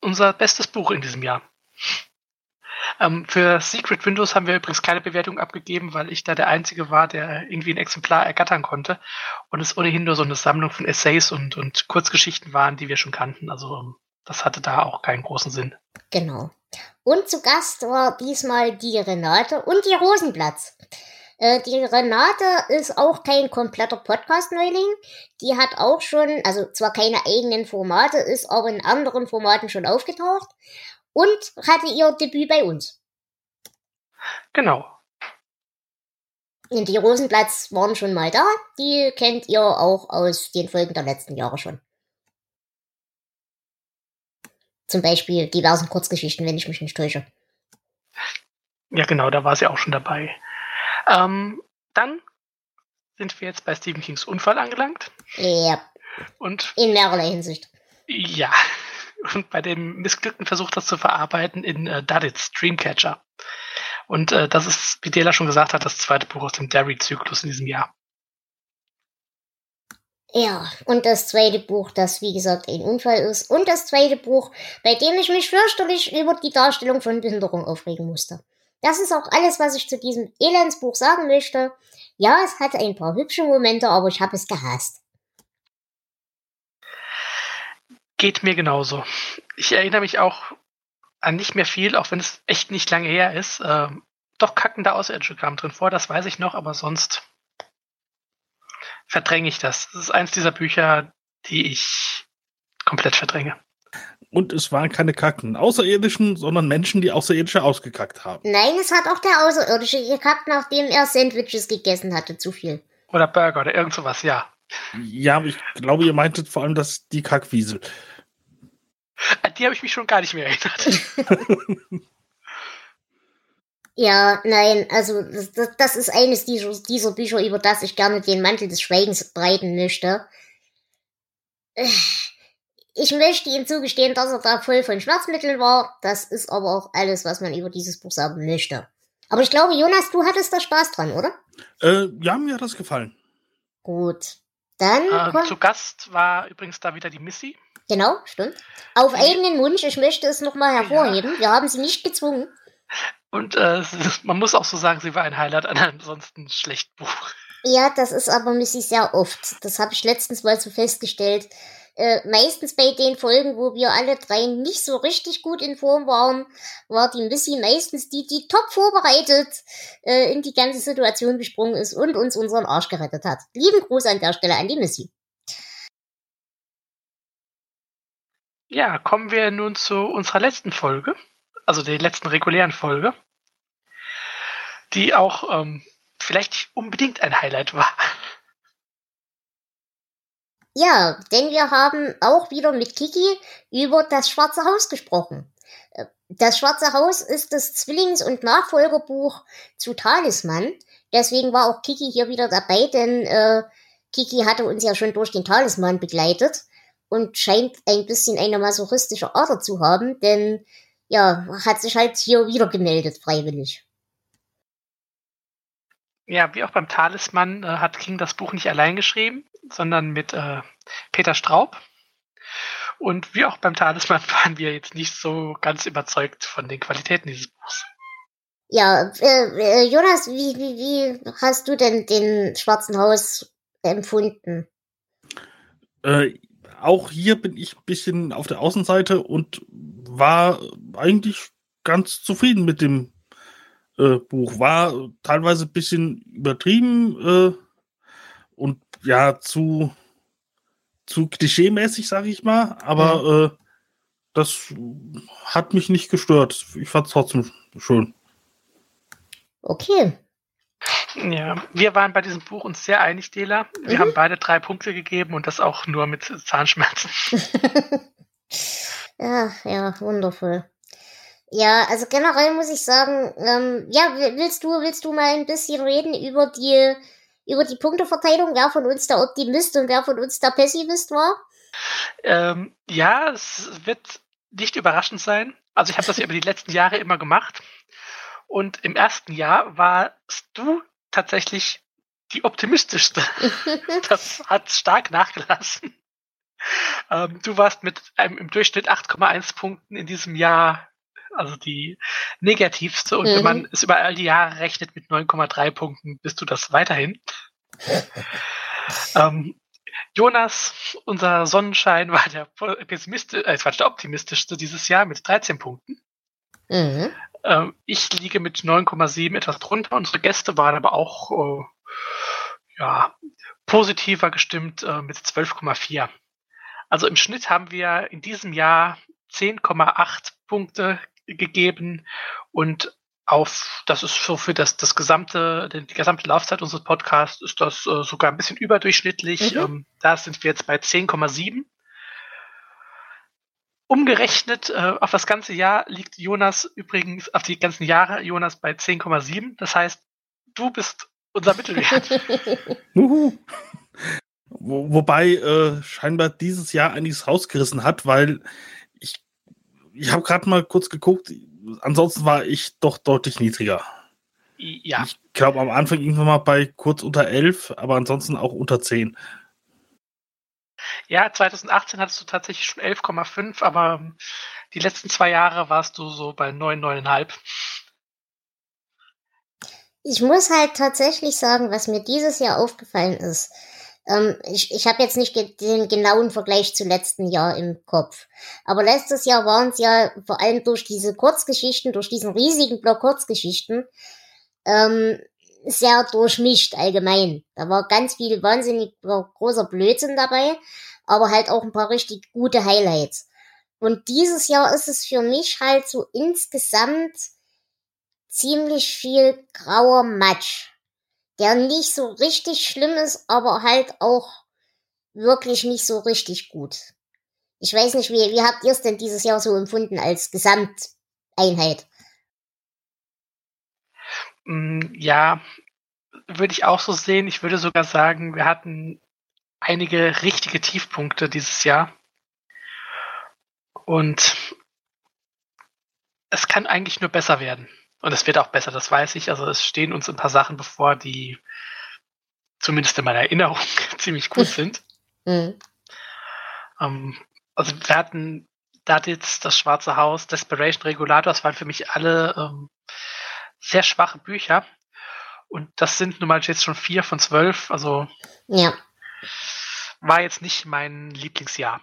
unser bestes Buch in diesem Jahr. Ähm, für Secret Windows haben wir übrigens keine Bewertung abgegeben, weil ich da der Einzige war, der irgendwie ein Exemplar ergattern konnte und es ohnehin nur so eine Sammlung von Essays und, und Kurzgeschichten waren, die wir schon kannten. Also ähm, das hatte da auch keinen großen Sinn. Genau. Und zu Gast war diesmal die Renate und die Rosenplatz. Äh, die Renate ist auch kein kompletter Podcast-Neuling. Die hat auch schon, also zwar keine eigenen Formate, ist aber in anderen Formaten schon aufgetaucht und hatte ihr Debüt bei uns. Genau. Und die Rosenplatz waren schon mal da. Die kennt ihr auch aus den Folgen der letzten Jahre schon. Zum Beispiel diversen Kurzgeschichten, wenn ich mich nicht täusche. Ja, genau, da war sie auch schon dabei. Ähm, dann sind wir jetzt bei Stephen Kings Unfall angelangt. Ja. Und in mehrerlei Hinsicht. Ja. Und bei dem missglückten Versuch, das zu verarbeiten in äh, Duddits Dreamcatcher. Und äh, das ist, wie Dela schon gesagt hat, das zweite Buch aus dem Derry-Zyklus in diesem Jahr. Ja, und das zweite Buch, das wie gesagt ein Unfall ist. Und das zweite Buch, bei dem ich mich fürchterlich über die Darstellung von Behinderung aufregen musste. Das ist auch alles, was ich zu diesem Elendsbuch sagen möchte. Ja, es hatte ein paar hübsche Momente, aber ich habe es gehasst. Geht mir genauso. Ich erinnere mich auch an nicht mehr viel, auch wenn es echt nicht lange her ist. Äh, doch kackender Außerirdische kam drin vor, das weiß ich noch, aber sonst verdränge ich das. Das ist eins dieser Bücher, die ich komplett verdränge. Und es waren keine kackten Außerirdischen, sondern Menschen, die Außerirdische ausgekackt haben. Nein, es hat auch der Außerirdische gekackt, nachdem er Sandwiches gegessen hatte, zu viel. Oder Burger oder irgend sowas, ja. Ja, aber ich glaube, ihr meintet vor allem, dass die Kackwiesel. An die habe ich mich schon gar nicht mehr erinnert. ja, nein, also das, das ist eines dieser, dieser Bücher, über das ich gerne den Mantel des Schweigens breiten möchte. Ich möchte ihm zugestehen, dass er da voll von Schmerzmitteln war. Das ist aber auch alles, was man über dieses Buch sagen möchte. Aber ich glaube, Jonas, du hattest da Spaß dran, oder? Äh, ja, mir hat das gefallen. Gut. Dann. Äh, zu Gast war übrigens da wieder die Missy. Genau, stimmt. Auf eigenen Wunsch, ich möchte es nochmal hervorheben. Ja. Wir haben sie nicht gezwungen. Und äh, man muss auch so sagen, sie war ein Highlight an einem ansonsten schlechten Buch. Ja, das ist aber Missy sehr oft. Das habe ich letztens mal so festgestellt äh, meistens bei den Folgen, wo wir alle drei nicht so richtig gut in Form waren, war die Missy meistens die, die top vorbereitet äh, in die ganze Situation gesprungen ist und uns unseren Arsch gerettet hat. Lieben Gruß an der Stelle an die Missy. Ja, kommen wir nun zu unserer letzten Folge, also der letzten regulären Folge, die auch ähm, vielleicht unbedingt ein Highlight war. Ja, denn wir haben auch wieder mit Kiki über das Schwarze Haus gesprochen. Äh, das Schwarze Haus ist das Zwillings- und Nachfolgerbuch zu Talisman. Deswegen war auch Kiki hier wieder dabei, denn äh, Kiki hatte uns ja schon durch den Talisman begleitet und scheint ein bisschen eine masochistische Ader zu haben, denn ja, hat sich halt hier wieder gemeldet, freiwillig. Ja, wie auch beim Talisman äh, hat King das Buch nicht allein geschrieben, sondern mit äh, Peter Straub. Und wie auch beim Talisman waren wir jetzt nicht so ganz überzeugt von den Qualitäten dieses Buchs. Ja, äh, äh, Jonas, wie, wie, wie hast du denn den Schwarzen Haus empfunden? Äh, auch hier bin ich ein bisschen auf der Außenseite und war eigentlich ganz zufrieden mit dem äh, Buch. War teilweise ein bisschen übertrieben äh, und ja, zu, zu klischeemäßig, sage ich mal, aber mhm. äh, das hat mich nicht gestört. Ich fand es trotzdem schön. Okay. Ja, wir waren bei diesem Buch uns sehr einig, Dela. Wir mhm. haben beide drei Punkte gegeben und das auch nur mit Zahnschmerzen. ja, ja, wundervoll. Ja, also generell muss ich sagen, ähm, ja, willst du, willst du mal ein bisschen reden über die, über die Punkteverteilung, wer von uns der Optimist und wer von uns der Pessimist war? Ähm, ja, es wird nicht überraschend sein. Also ich habe das ja über die letzten Jahre immer gemacht. Und im ersten Jahr warst du tatsächlich die optimistischste. das hat stark nachgelassen. Ähm, du warst mit einem im Durchschnitt 8,1 Punkten in diesem Jahr also die negativste. Und mhm. wenn man es über all die Jahre rechnet mit 9,3 Punkten, bist du das weiterhin. ähm, Jonas, unser Sonnenschein, war der äh, der optimistischste dieses Jahr mit 13 Punkten. Mhm. Ähm, ich liege mit 9,7 etwas drunter. Unsere Gäste waren aber auch äh, ja, positiver gestimmt äh, mit 12,4. Also im Schnitt haben wir in diesem Jahr 10,8 Punkte gegeben und auf, das ist so für das, das gesamte, die gesamte Laufzeit unseres Podcasts ist das äh, sogar ein bisschen überdurchschnittlich. Mhm. Ähm, da sind wir jetzt bei 10,7. Umgerechnet äh, auf das ganze Jahr liegt Jonas übrigens, auf die ganzen Jahre Jonas bei 10,7. Das heißt, du bist unser Mittelwert. Wo, wobei äh, scheinbar dieses Jahr einiges rausgerissen hat, weil ich, ich habe gerade mal kurz geguckt, ansonsten war ich doch deutlich niedriger. Ja. Ich glaube am Anfang irgendwann mal bei kurz unter 11, aber ansonsten auch unter 10. Ja, 2018 hattest du tatsächlich schon 11,5, aber die letzten zwei Jahre warst du so bei 9, 9,5. Ich muss halt tatsächlich sagen, was mir dieses Jahr aufgefallen ist. Ähm, ich ich habe jetzt nicht den genauen Vergleich zu letzten Jahr im Kopf. Aber letztes Jahr waren es ja vor allem durch diese Kurzgeschichten, durch diesen riesigen Block Kurzgeschichten, ähm, sehr durchmischt allgemein. Da war ganz viel wahnsinnig großer Blödsinn dabei, aber halt auch ein paar richtig gute Highlights. Und dieses Jahr ist es für mich halt so insgesamt ziemlich viel grauer Matsch, der nicht so richtig schlimm ist, aber halt auch wirklich nicht so richtig gut. Ich weiß nicht, wie, wie habt ihr es denn dieses Jahr so empfunden als Gesamteinheit? Mm, ja, würde ich auch so sehen. Ich würde sogar sagen, wir hatten einige richtige Tiefpunkte dieses Jahr. Und es kann eigentlich nur besser werden. Und es wird auch besser, das weiß ich. Also es stehen uns ein paar Sachen bevor, die zumindest in meiner Erinnerung ziemlich gut sind. Mhm. Ähm, also wir hatten, da hat jetzt das Schwarze Haus, Desperation Regulator, das waren für mich alle ähm, sehr schwache Bücher. Und das sind nun mal jetzt schon vier von zwölf. Also ja. War jetzt nicht mein Lieblingsjahr.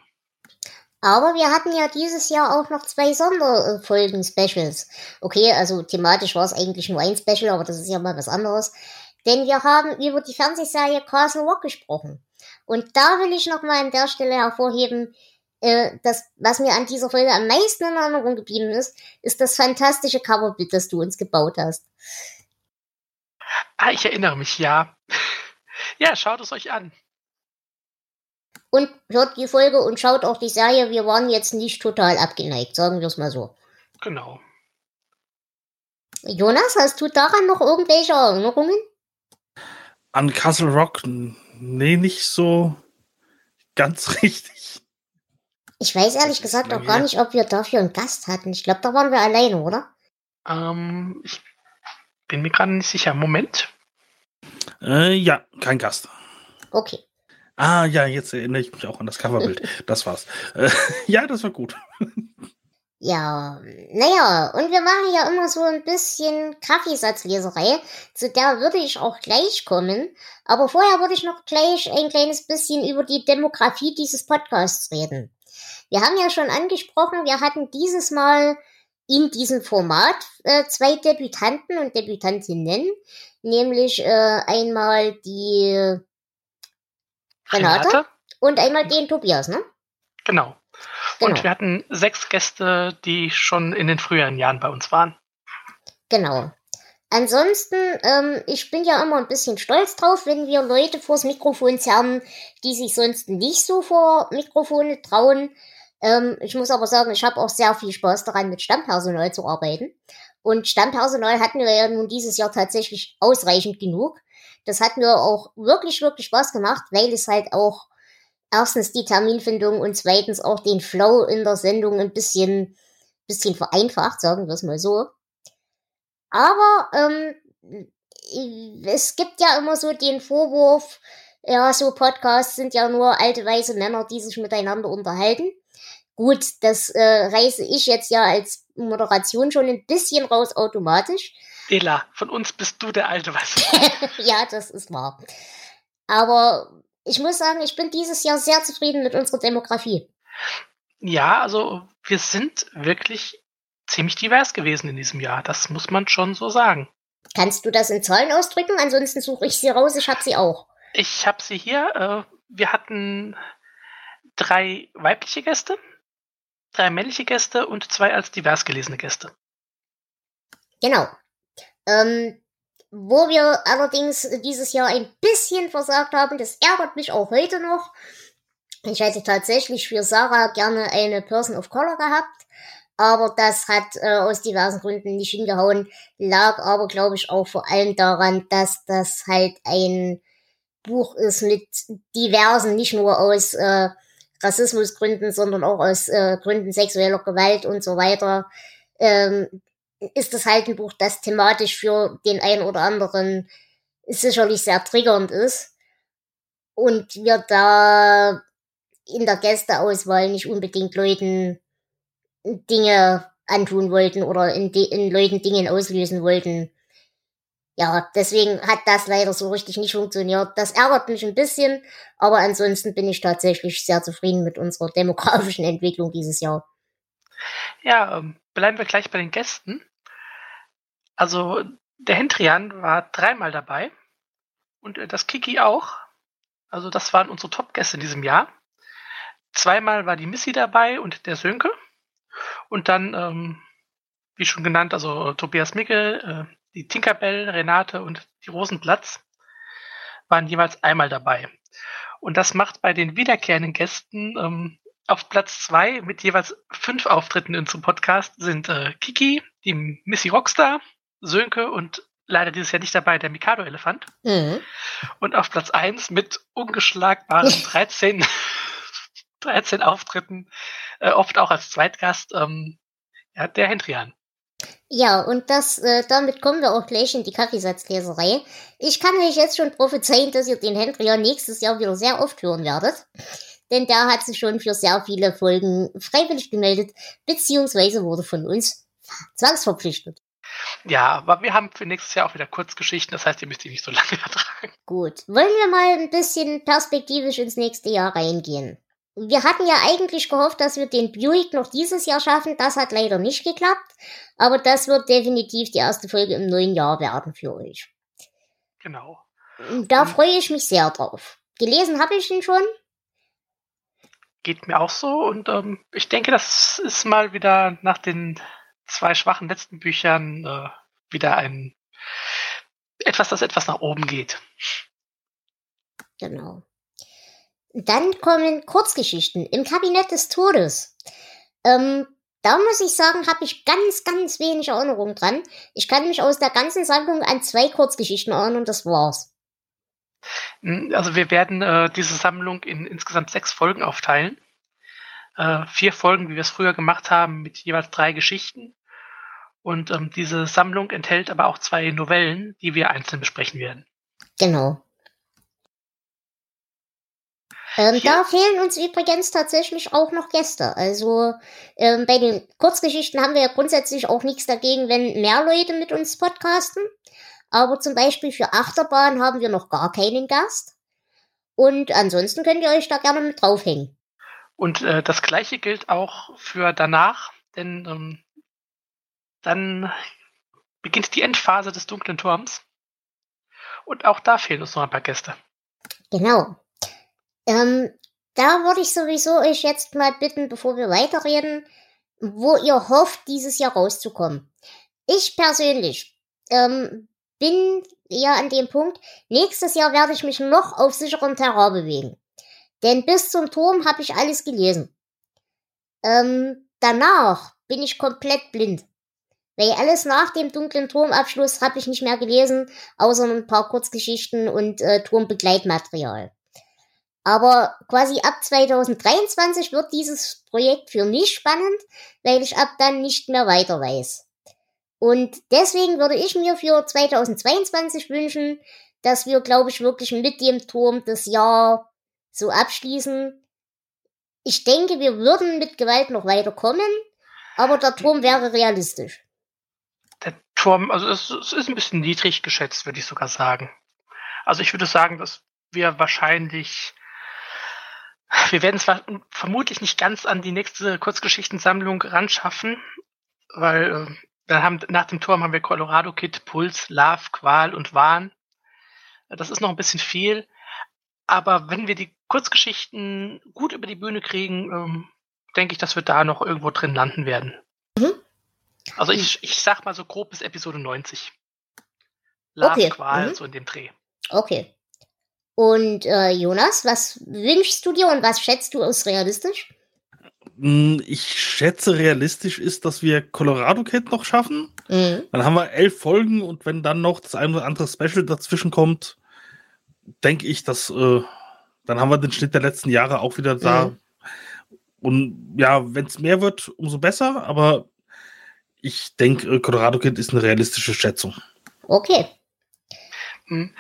Aber wir hatten ja dieses Jahr auch noch zwei Sonderfolgen-Specials. Okay, also thematisch war es eigentlich nur ein Special, aber das ist ja mal was anderes. Denn wir haben über die Fernsehserie Castle Rock gesprochen. Und da will ich nochmal an der Stelle hervorheben, äh, das, was mir an dieser Folge am meisten in Erinnerung geblieben ist, ist das fantastische Coverbild, das du uns gebaut hast. Ah, ich erinnere mich, ja. ja, schaut es euch an. Und hört die Folge und schaut auch die Serie. Wir waren jetzt nicht total abgeneigt, sagen wir es mal so. Genau. Jonas, hast du daran noch irgendwelche Erinnerungen? An Castle Rock? Nee, nicht so ganz richtig. Ich weiß ehrlich gesagt auch gar nicht, ob wir dafür einen Gast hatten. Ich glaube, da waren wir alleine, oder? Ähm, ich bin mir gerade nicht sicher. Moment. Äh, ja, kein Gast. Okay. Ah, ja, jetzt erinnere ich mich auch an das Coverbild. das war's. Äh, ja, das war gut. Ja, naja, und wir machen ja immer so ein bisschen Kaffeesatzleserei, zu der würde ich auch gleich kommen. Aber vorher würde ich noch gleich ein kleines bisschen über die Demografie dieses Podcasts reden. Wir haben ja schon angesprochen, wir hatten dieses Mal in diesem Format äh, zwei Debütanten und Debütantinnen, nämlich äh, einmal die Renate, Renate, und einmal den Tobias, ne? Genau. genau. Und wir hatten sechs Gäste, die schon in den früheren Jahren bei uns waren. Genau. Ansonsten, ähm, ich bin ja immer ein bisschen stolz drauf, wenn wir Leute vors Mikrofon zerren, die sich sonst nicht so vor Mikrofone trauen. Ähm, ich muss aber sagen, ich habe auch sehr viel Spaß daran, mit Stammpersonal zu arbeiten. Und Stammpersonal hatten wir ja nun dieses Jahr tatsächlich ausreichend genug. Das hat mir auch wirklich, wirklich Spaß gemacht, weil es halt auch erstens die Terminfindung und zweitens auch den Flow in der Sendung ein bisschen, bisschen vereinfacht, sagen wir es mal so. Aber ähm, es gibt ja immer so den Vorwurf, ja, so Podcasts sind ja nur alte weiße Männer, die sich miteinander unterhalten. Gut, das äh, reiße ich jetzt ja als Moderation schon ein bisschen raus automatisch. Ela, von uns bist du der alte was. ja, das ist wahr. Aber ich muss sagen, ich bin dieses Jahr sehr zufrieden mit unserer Demografie. Ja, also wir sind wirklich ziemlich divers gewesen in diesem Jahr. Das muss man schon so sagen. Kannst du das in Zahlen ausdrücken? Ansonsten suche ich sie raus. Ich habe sie auch. Ich habe sie hier. Äh, wir hatten drei weibliche Gäste, drei männliche Gäste und zwei als divers gelesene Gäste. Genau. Ähm, wo wir allerdings dieses Jahr ein bisschen versagt haben, das ärgert mich auch heute noch. Ich hätte tatsächlich für Sarah gerne eine Person of Color gehabt, aber das hat äh, aus diversen Gründen nicht hingehauen, lag aber, glaube ich, auch vor allem daran, dass das halt ein Buch ist mit diversen, nicht nur aus äh, Rassismusgründen, sondern auch aus äh, Gründen sexueller Gewalt und so weiter, ähm, ist das halt ein Buch, das thematisch für den einen oder anderen sicherlich sehr triggernd ist. Und wir da in der Gästeauswahl nicht unbedingt Leuten Dinge antun wollten oder in, in Leuten Dingen auslösen wollten. Ja, deswegen hat das leider so richtig nicht funktioniert. Das ärgert mich ein bisschen, aber ansonsten bin ich tatsächlich sehr zufrieden mit unserer demografischen Entwicklung dieses Jahr. Ja, ähm, bleiben wir gleich bei den Gästen. Also der Hendrian war dreimal dabei und äh, das Kiki auch. Also das waren unsere Top-Gäste in diesem Jahr. Zweimal war die Missy dabei und der Sönke. Und dann, ähm, wie schon genannt, also Tobias Mickel, äh, die Tinkerbell, Renate und die Rosenplatz waren jeweils einmal dabei. Und das macht bei den wiederkehrenden Gästen ähm, auf Platz zwei mit jeweils fünf Auftritten in unserem Podcast sind äh, Kiki, die Missy Rockstar, Sönke und leider dieses Jahr nicht dabei der Mikado-Elefant. Mhm. Und auf Platz 1 mit ungeschlagbaren 13, 13 Auftritten, äh, oft auch als Zweitgast, ähm, ja, der Hendrian. Ja, und das, äh, damit kommen wir auch gleich in die Kaffeesatzleserei. Ich kann euch jetzt schon prophezeien, dass ihr den Hendrian nächstes Jahr wieder sehr oft hören werdet. Denn der hat sich schon für sehr viele Folgen freiwillig gemeldet, beziehungsweise wurde von uns zwangsverpflichtet. Ja, aber wir haben für nächstes Jahr auch wieder Kurzgeschichten, das heißt, ihr müsst die nicht so lange ertragen. Gut, wollen wir mal ein bisschen perspektivisch ins nächste Jahr reingehen. Wir hatten ja eigentlich gehofft, dass wir den Buick noch dieses Jahr schaffen. Das hat leider nicht geklappt. Aber das wird definitiv die erste Folge im neuen Jahr werden für euch. Genau. Da freue ich mich sehr drauf. Gelesen habe ich ihn schon. Geht mir auch so. Und ähm, ich denke, das ist mal wieder nach den zwei schwachen letzten Büchern äh, wieder ein etwas, das etwas nach oben geht. Genau. Dann kommen Kurzgeschichten im Kabinett des Todes. Ähm, da muss ich sagen, habe ich ganz, ganz wenig Erinnerung dran. Ich kann mich aus der ganzen Sammlung an zwei Kurzgeschichten erinnern und das war's. Hm, also wir werden äh, diese Sammlung in insgesamt sechs Folgen aufteilen. Äh, vier Folgen, wie wir es früher gemacht haben, mit jeweils drei Geschichten. Und ähm, diese Sammlung enthält aber auch zwei Novellen, die wir einzeln besprechen werden. Genau. Ähm, da fehlen uns übrigens tatsächlich auch noch Gäste. Also ähm, bei den Kurzgeschichten haben wir ja grundsätzlich auch nichts dagegen, wenn mehr Leute mit uns podcasten. Aber zum Beispiel für Achterbahn haben wir noch gar keinen Gast. Und ansonsten könnt ihr euch da gerne mit draufhängen. Und äh, das gleiche gilt auch für danach, denn ähm, dann beginnt die Endphase des dunklen Turms. Und auch da fehlen uns noch ein paar Gäste. Genau. Ähm, da würde ich sowieso euch jetzt mal bitten, bevor wir weiterreden, wo ihr hofft, dieses Jahr rauszukommen. Ich persönlich ähm, bin ja an dem Punkt, nächstes Jahr werde ich mich noch auf sicherem Terrain bewegen. Denn bis zum Turm habe ich alles gelesen. Ähm, danach bin ich komplett blind. Weil alles nach dem dunklen Turmabschluss habe ich nicht mehr gelesen, außer ein paar Kurzgeschichten und äh, Turmbegleitmaterial. Aber quasi ab 2023 wird dieses Projekt für mich spannend, weil ich ab dann nicht mehr weiter weiß. Und deswegen würde ich mir für 2022 wünschen, dass wir, glaube ich, wirklich mit dem Turm das Jahr so abschließen. Ich denke, wir würden mit Gewalt noch weiterkommen, aber der Turm wäre realistisch der Turm, also es, es ist ein bisschen niedrig geschätzt, würde ich sogar sagen. Also ich würde sagen, dass wir wahrscheinlich, wir werden zwar vermutlich nicht ganz an die nächste Kurzgeschichtensammlung ran schaffen, weil äh, dann haben, nach dem Turm haben wir Colorado Kid, Puls, Love, Qual und Wahn. Das ist noch ein bisschen viel. Aber wenn wir die Kurzgeschichten gut über die Bühne kriegen, ähm, denke ich, dass wir da noch irgendwo drin landen werden. Mhm. Also ich, ich sag mal so grob bis Episode 90. Love, okay. Qual, mhm. so in dem Dreh. Okay. Und äh, Jonas, was wünschst du dir und was schätzt du aus realistisch? Hm, ich schätze, realistisch ist, dass wir Colorado Kid noch schaffen. Mhm. Dann haben wir elf Folgen und wenn dann noch das eine oder andere Special dazwischen kommt, denke ich, dass äh, dann haben wir den Schnitt der letzten Jahre auch wieder da. Mhm. Und ja, wenn es mehr wird, umso besser. Aber ich denke, äh, Colorado Kid ist eine realistische Schätzung. Okay. Mhm.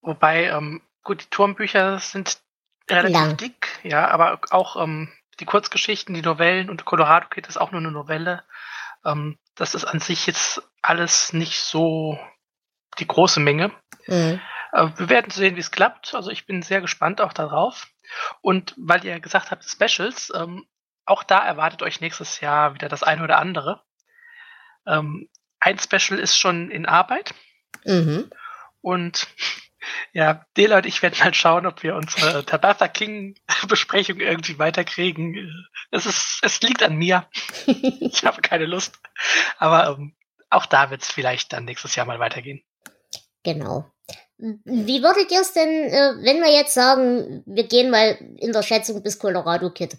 Wobei, ähm, gut, die Turmbücher sind relativ Lang. dick, ja, aber auch ähm, die Kurzgeschichten, die Novellen und Colorado Kid ist auch nur eine Novelle. Ähm, das ist an sich jetzt alles nicht so die große Menge. Mhm. Äh, wir werden sehen, wie es klappt. Also ich bin sehr gespannt auch darauf. Und weil ihr gesagt habt, Specials, ähm, auch da erwartet euch nächstes Jahr wieder das eine oder andere. Ähm, ein Special ist schon in Arbeit. Mhm. Und ja, Dela und ich werden halt schauen, ob wir unsere Tabitha King Besprechung irgendwie weiterkriegen. Es ist, es liegt an mir. ich habe keine Lust. Aber ähm, auch da wird es vielleicht dann nächstes Jahr mal weitergehen. Genau. Wie würdet ihr es denn, äh, wenn wir jetzt sagen, wir gehen mal in der Schätzung bis Colorado Kid?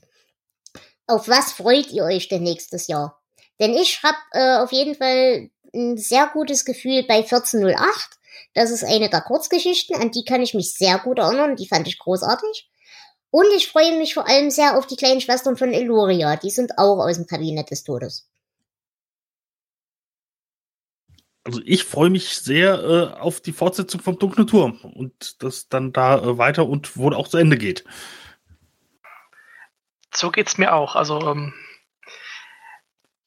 Auf was freut ihr euch denn nächstes Jahr? Denn ich habe äh, auf jeden Fall ein sehr gutes Gefühl bei 1408 das ist eine der Kurzgeschichten, an die kann ich mich sehr gut erinnern, die fand ich großartig. Und ich freue mich vor allem sehr auf die kleinen Schwestern von Eloria, die sind auch aus dem Kabinett des Todes. Also ich freue mich sehr äh, auf die Fortsetzung vom Dunklen Turm und das dann da äh, weiter und wohl auch zu Ende geht. So geht's mir auch. Also ähm,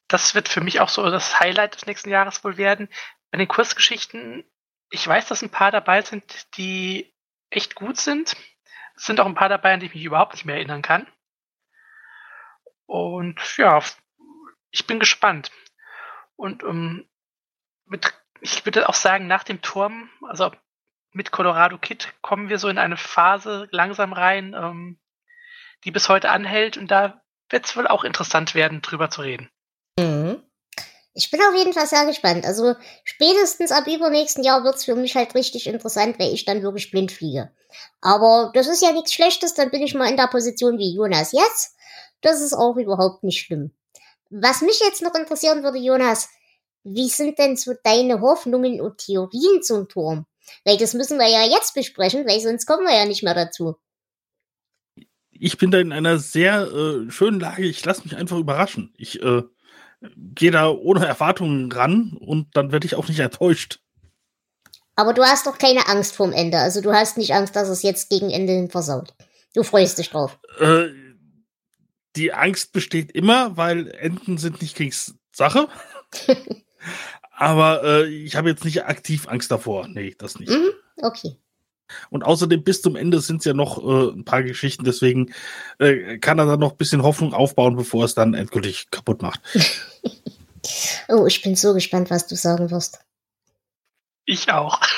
das wird für mich auch so das Highlight des nächsten Jahres wohl werden. Bei den Kurzgeschichten ich weiß, dass ein paar dabei sind, die echt gut sind. Es sind auch ein paar dabei, an die ich mich überhaupt nicht mehr erinnern kann. Und ja, ich bin gespannt. Und ähm, mit, ich würde auch sagen, nach dem Turm, also mit Colorado Kid, kommen wir so in eine Phase langsam rein, ähm, die bis heute anhält. Und da wird es wohl auch interessant werden, drüber zu reden. Mhm. Ich bin auf jeden Fall sehr gespannt. Also spätestens ab übernächsten Jahr wird's für mich halt richtig interessant, weil ich dann wirklich blind fliege. Aber das ist ja nichts Schlechtes, dann bin ich mal in der Position wie Jonas jetzt. Das ist auch überhaupt nicht schlimm. Was mich jetzt noch interessieren würde, Jonas, wie sind denn so deine Hoffnungen und Theorien zum Turm? Weil das müssen wir ja jetzt besprechen, weil sonst kommen wir ja nicht mehr dazu. Ich bin da in einer sehr äh, schönen Lage. Ich lasse mich einfach überraschen. Ich äh, gehe da ohne Erwartungen ran und dann werde ich auch nicht enttäuscht. Aber du hast doch keine Angst vorm Ende. Also du hast nicht Angst, dass es jetzt gegen Ende hin versaut. Du freust dich drauf. Äh, die Angst besteht immer, weil Enden sind nicht Kriegssache. Aber äh, ich habe jetzt nicht aktiv Angst davor. Nee, das nicht. Mhm, okay. Und außerdem bis zum Ende sind es ja noch äh, ein paar Geschichten, deswegen äh, kann er dann noch ein bisschen Hoffnung aufbauen, bevor es dann endgültig kaputt macht. oh, ich bin so gespannt, was du sagen wirst. Ich auch.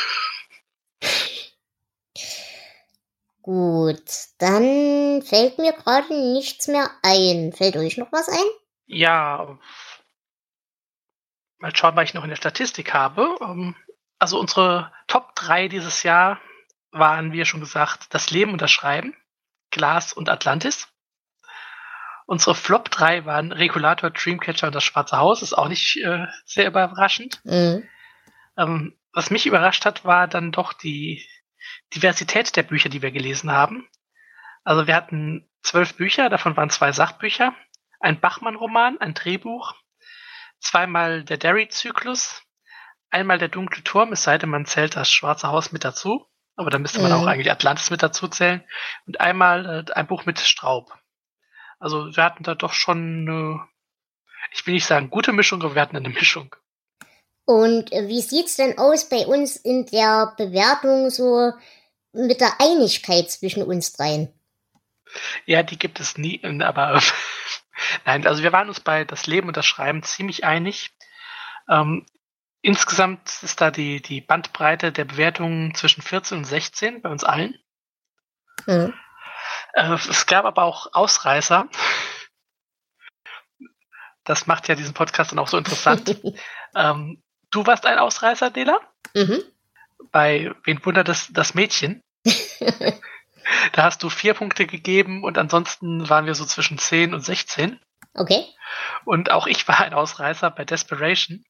Gut, dann fällt mir gerade nichts mehr ein. Fällt euch noch was ein? Ja. Mal schauen, was ich noch in der Statistik habe. Ähm, also unsere Top 3 dieses Jahr waren, wie schon gesagt, das Leben und das Schreiben, Glas und Atlantis. Unsere Flop 3 waren Regulator, Dreamcatcher und das Schwarze Haus. Ist auch nicht äh, sehr überraschend. Mhm. Ähm, was mich überrascht hat, war dann doch die Diversität der Bücher, die wir gelesen haben. Also wir hatten zwölf Bücher, davon waren zwei Sachbücher, ein Bachmann-Roman, ein Drehbuch, zweimal der Derry-Zyklus, einmal der dunkle Turm, es sei denn, man zählt das Schwarze Haus mit dazu, aber da müsste man mhm. auch eigentlich Atlantis mit dazu zählen. Und einmal äh, ein Buch mit Straub. Also wir hatten da doch schon eine, ich will nicht sagen gute Mischung, aber wir hatten eine Mischung. Und äh, wie sieht's denn aus bei uns in der Bewertung so mit der Einigkeit zwischen uns dreien? Ja, die gibt es nie, aber Nein, also wir waren uns bei das Leben und das Schreiben ziemlich einig. Ähm, insgesamt ist da die, die Bandbreite der Bewertungen zwischen 14 und 16 bei uns allen. Mhm. Äh, es gab aber auch Ausreißer. Das macht ja diesen Podcast dann auch so interessant. ähm, du warst ein Ausreißer, Dela? Mhm. Bei Wen wundert das, das Mädchen? da hast du vier Punkte gegeben und ansonsten waren wir so zwischen 10 und 16. Okay. Und auch ich war ein Ausreißer bei Desperation.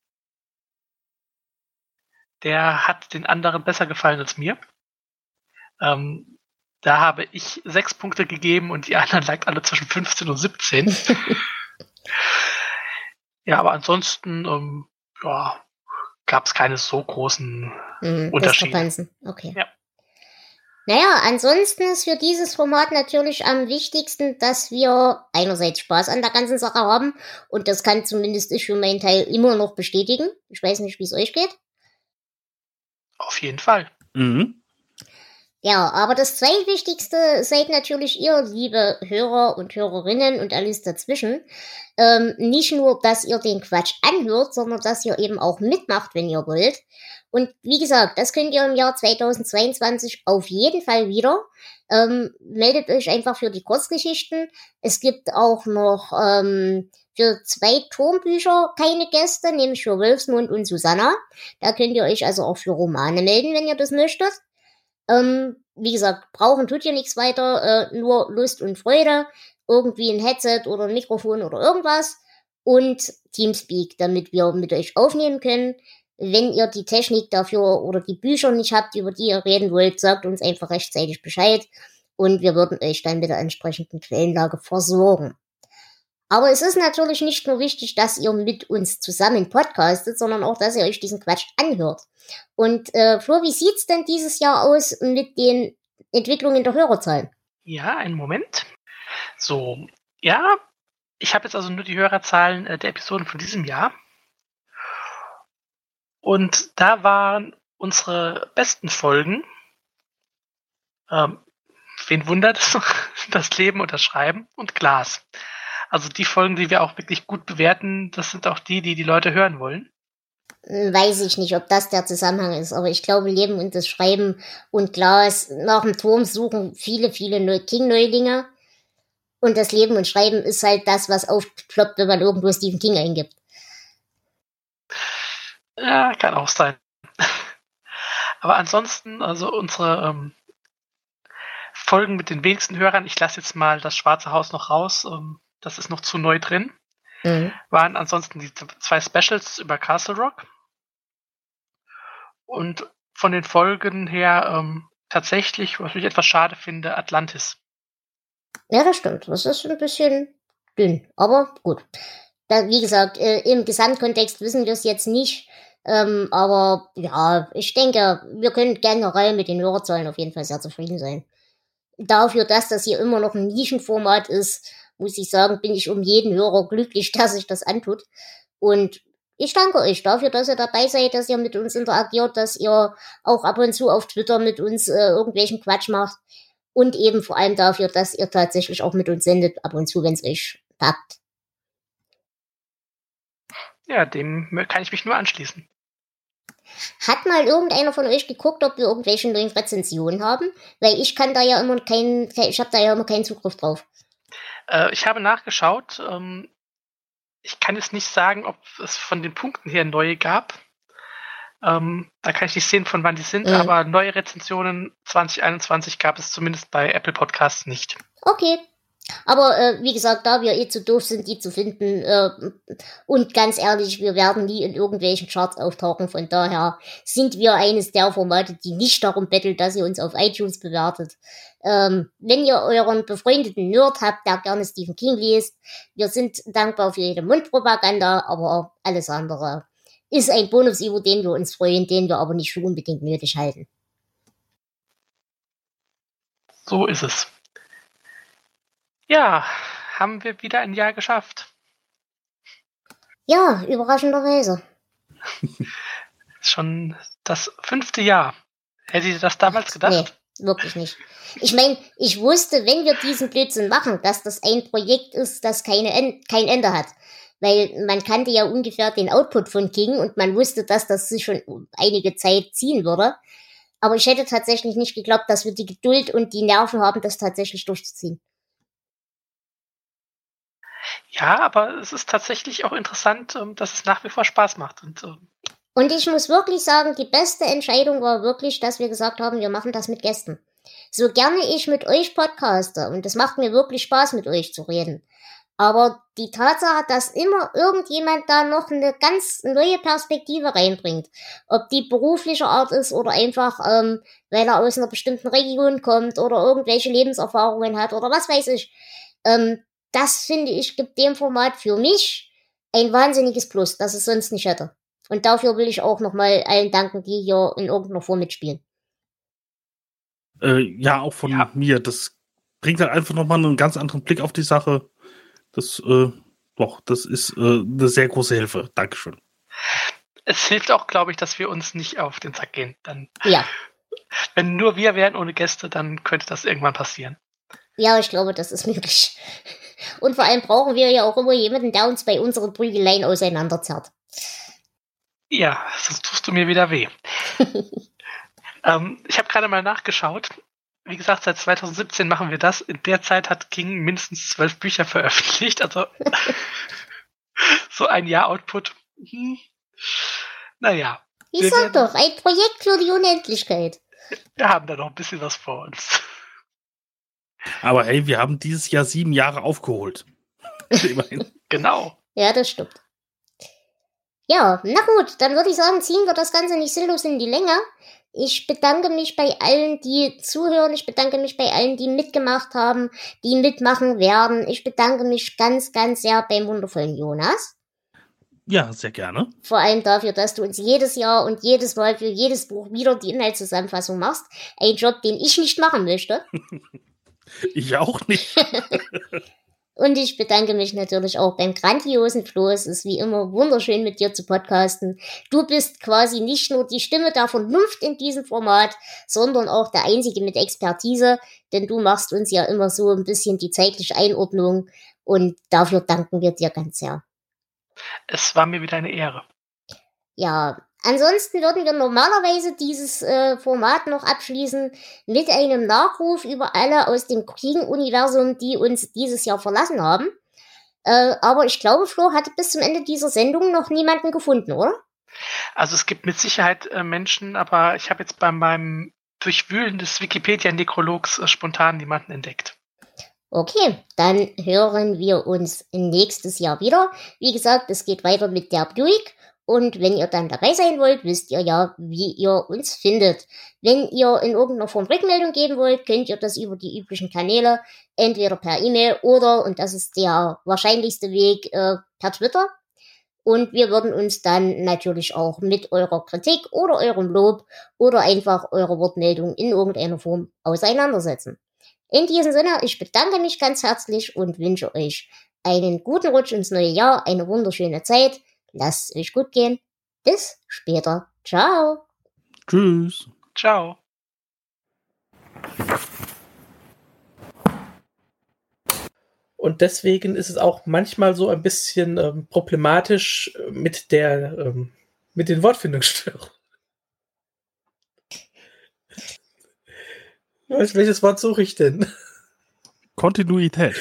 Der hat den anderen besser gefallen als mir. Ähm, da habe ich sechs Punkte gegeben und die anderen lag alle zwischen 15 und 17. Ja, aber ansonsten ähm, ja, gab es keine so großen mhm, Unterschiede. Okay. Ja. Naja, ansonsten ist für dieses Format natürlich am wichtigsten, dass wir einerseits Spaß an der ganzen Sache haben und das kann zumindest ich für meinen Teil immer noch bestätigen. Ich weiß nicht, wie es euch geht. Auf jeden Fall. Mhm. Ja, aber das zweitwichtigste seid natürlich ihr, liebe Hörer und Hörerinnen und alles dazwischen. Ähm, nicht nur, dass ihr den Quatsch anhört, sondern dass ihr eben auch mitmacht, wenn ihr wollt. Und wie gesagt, das könnt ihr im Jahr 2022 auf jeden Fall wieder. Ähm, meldet euch einfach für die Kurzgeschichten. Es gibt auch noch ähm, für zwei Turmbücher keine Gäste, nämlich für Wolfsmund und Susanna. Da könnt ihr euch also auch für Romane melden, wenn ihr das möchtet. Ähm, wie gesagt, brauchen tut ihr nichts weiter, äh, nur Lust und Freude, irgendwie ein Headset oder ein Mikrofon oder irgendwas und Teamspeak, damit wir mit euch aufnehmen können. Wenn ihr die Technik dafür oder die Bücher nicht habt, über die ihr reden wollt, sagt uns einfach rechtzeitig Bescheid und wir würden euch dann mit der entsprechenden Quellenlage versorgen. Aber es ist natürlich nicht nur wichtig, dass ihr mit uns zusammen podcastet, sondern auch, dass ihr euch diesen Quatsch anhört. Und äh, Flo, wie sieht's denn dieses Jahr aus mit den Entwicklungen der Hörerzahlen? Ja, einen Moment. So, ja, ich habe jetzt also nur die Hörerzahlen äh, der Episoden von diesem Jahr. Und da waren unsere besten Folgen. Ähm, wen wundert es? Das Leben und das Schreiben und Glas. Also die Folgen, die wir auch wirklich gut bewerten, das sind auch die, die die Leute hören wollen. Weiß ich nicht, ob das der Zusammenhang ist, aber ich glaube, Leben und das Schreiben und Glas nach dem Turm suchen viele, viele King-Neulinge. Und das Leben und Schreiben ist halt das, was aufploppt, wenn man irgendwo Stephen King eingibt. Ja, kann auch sein. Aber ansonsten, also unsere ähm, Folgen mit den wenigsten Hörern, ich lasse jetzt mal das Schwarze Haus noch raus. Ähm, das ist noch zu neu drin. Mhm. Waren ansonsten die zwei Specials über Castle Rock. Und von den Folgen her ähm, tatsächlich, was ich etwas schade finde, Atlantis. Ja, das stimmt. Das ist ein bisschen dünn, aber gut. Da, wie gesagt, äh, im Gesamtkontext wissen wir es jetzt nicht. Ähm, aber ja, ich denke, wir können generell mit den Hörerzahlen auf jeden Fall sehr zufrieden sein. Dafür, dass das hier immer noch ein Nischenformat ist, muss ich sagen, bin ich um jeden Hörer glücklich, dass sich das antut. Und ich danke euch dafür, dass ihr dabei seid, dass ihr mit uns interagiert, dass ihr auch ab und zu auf Twitter mit uns äh, irgendwelchen Quatsch macht. Und eben vor allem dafür, dass ihr tatsächlich auch mit uns sendet, ab und zu, wenn es euch packt. Ja, dem kann ich mich nur anschließen. Hat mal irgendeiner von euch geguckt, ob wir irgendwelche neuen Rezensionen haben? Weil ich kann da ja immer keinen, ich habe da ja immer keinen Zugriff drauf. Äh, ich habe nachgeschaut. Ähm, ich kann jetzt nicht sagen, ob es von den Punkten her neue gab. Ähm, da kann ich nicht sehen, von wann die sind, mhm. aber neue Rezensionen 2021 gab es zumindest bei Apple Podcasts nicht. Okay, aber äh, wie gesagt, da wir eh zu doof sind, die zu finden, äh, und ganz ehrlich, wir werden nie in irgendwelchen Charts auftauchen. Von daher sind wir eines der Formate, die nicht darum bettelt, dass ihr uns auf iTunes bewertet. Ähm, wenn ihr euren befreundeten Nerd habt, der gerne Stephen King liest, wir sind dankbar für jede Mundpropaganda, aber alles andere ist ein Bonus, über den wir uns freuen, den wir aber nicht schon unbedingt nötig halten. So ist es. Ja, haben wir wieder ein Jahr geschafft. Ja, überraschenderweise. Schon das fünfte Jahr. Hätte ihr das damals gedacht? Wirklich nicht. Ich meine, ich wusste, wenn wir diesen Blödsinn machen, dass das ein Projekt ist, das keine End kein Ende hat. Weil man kannte ja ungefähr den Output von King und man wusste, dass das sich schon einige Zeit ziehen würde. Aber ich hätte tatsächlich nicht geglaubt, dass wir die Geduld und die Nerven haben, das tatsächlich durchzuziehen. Ja, aber es ist tatsächlich auch interessant, ähm, dass es nach wie vor Spaß macht. Und, ähm, und ich muss wirklich sagen, die beste Entscheidung war wirklich, dass wir gesagt haben, wir machen das mit Gästen. So gerne ich mit euch podcaste und es macht mir wirklich Spaß, mit euch zu reden. Aber die Tatsache, dass immer irgendjemand da noch eine ganz neue Perspektive reinbringt, ob die beruflicher Art ist oder einfach, ähm, weil er aus einer bestimmten Region kommt oder irgendwelche Lebenserfahrungen hat oder was weiß ich, ähm, das finde ich gibt dem Format für mich ein wahnsinniges Plus, das es sonst nicht hätte. Und dafür will ich auch nochmal allen danken, die hier in irgendeiner Form mitspielen. Äh, ja, auch von ja. mir. Das bringt halt einfach nochmal einen ganz anderen Blick auf die Sache. Das, äh, doch, das ist äh, eine sehr große Hilfe. Dankeschön. Es hilft auch, glaube ich, dass wir uns nicht auf den Sack gehen. Dann, ja. Wenn nur wir wären ohne Gäste, dann könnte das irgendwann passieren. Ja, ich glaube, das ist möglich. Und vor allem brauchen wir ja auch immer jemanden, der uns bei unseren Prügeleien auseinanderzerrt. Ja, sonst tust du mir wieder weh. ähm, ich habe gerade mal nachgeschaut. Wie gesagt, seit 2017 machen wir das. In der Zeit hat King mindestens zwölf Bücher veröffentlicht. Also so ein Jahr Output. Hm. Naja. Ich sag doch, ein Projekt für die Unendlichkeit. Wir haben da noch ein bisschen was vor uns. Aber hey, wir haben dieses Jahr sieben Jahre aufgeholt. genau. Ja, das stimmt. Ja, na gut, dann würde ich sagen, ziehen wir das Ganze nicht sinnlos in die Länge. Ich bedanke mich bei allen, die zuhören. Ich bedanke mich bei allen, die mitgemacht haben, die mitmachen werden. Ich bedanke mich ganz, ganz sehr beim wundervollen Jonas. Ja, sehr gerne. Vor allem dafür, dass du uns jedes Jahr und jedes Mal für jedes Buch wieder die Inhaltszusammenfassung machst. Ein Job, den ich nicht machen möchte. ich auch nicht. Und ich bedanke mich natürlich auch beim grandiosen Flo. Es ist wie immer wunderschön mit dir zu podcasten. Du bist quasi nicht nur die Stimme der Vernunft in diesem Format, sondern auch der einzige mit Expertise, denn du machst uns ja immer so ein bisschen die zeitliche Einordnung und dafür danken wir dir ganz sehr. Es war mir wieder eine Ehre. Ja, Ansonsten würden wir normalerweise dieses äh, Format noch abschließen mit einem Nachruf über alle aus dem Kriegen-Universum, die uns dieses Jahr verlassen haben. Äh, aber ich glaube, Flo hatte bis zum Ende dieser Sendung noch niemanden gefunden, oder? Also es gibt mit Sicherheit äh, Menschen, aber ich habe jetzt bei meinem Durchwühlen des Wikipedia-Nekrologs äh, spontan niemanden entdeckt. Okay, dann hören wir uns nächstes Jahr wieder. Wie gesagt, es geht weiter mit der Buick. Und wenn ihr dann dabei sein wollt, wisst ihr ja, wie ihr uns findet. Wenn ihr in irgendeiner Form Rückmeldung geben wollt, könnt ihr das über die üblichen Kanäle, entweder per E-Mail oder, und das ist der wahrscheinlichste Weg, äh, per Twitter. Und wir würden uns dann natürlich auch mit eurer Kritik oder eurem Lob oder einfach eurer Wortmeldung in irgendeiner Form auseinandersetzen. In diesem Sinne, ich bedanke mich ganz herzlich und wünsche euch einen guten Rutsch ins neue Jahr, eine wunderschöne Zeit Lasst es euch gut gehen. Bis später. Ciao. Tschüss. Ciao. Und deswegen ist es auch manchmal so ein bisschen ähm, problematisch mit der ähm, mit den Wortfindungsstörungen. Welches Wort suche ich denn? Kontinuität.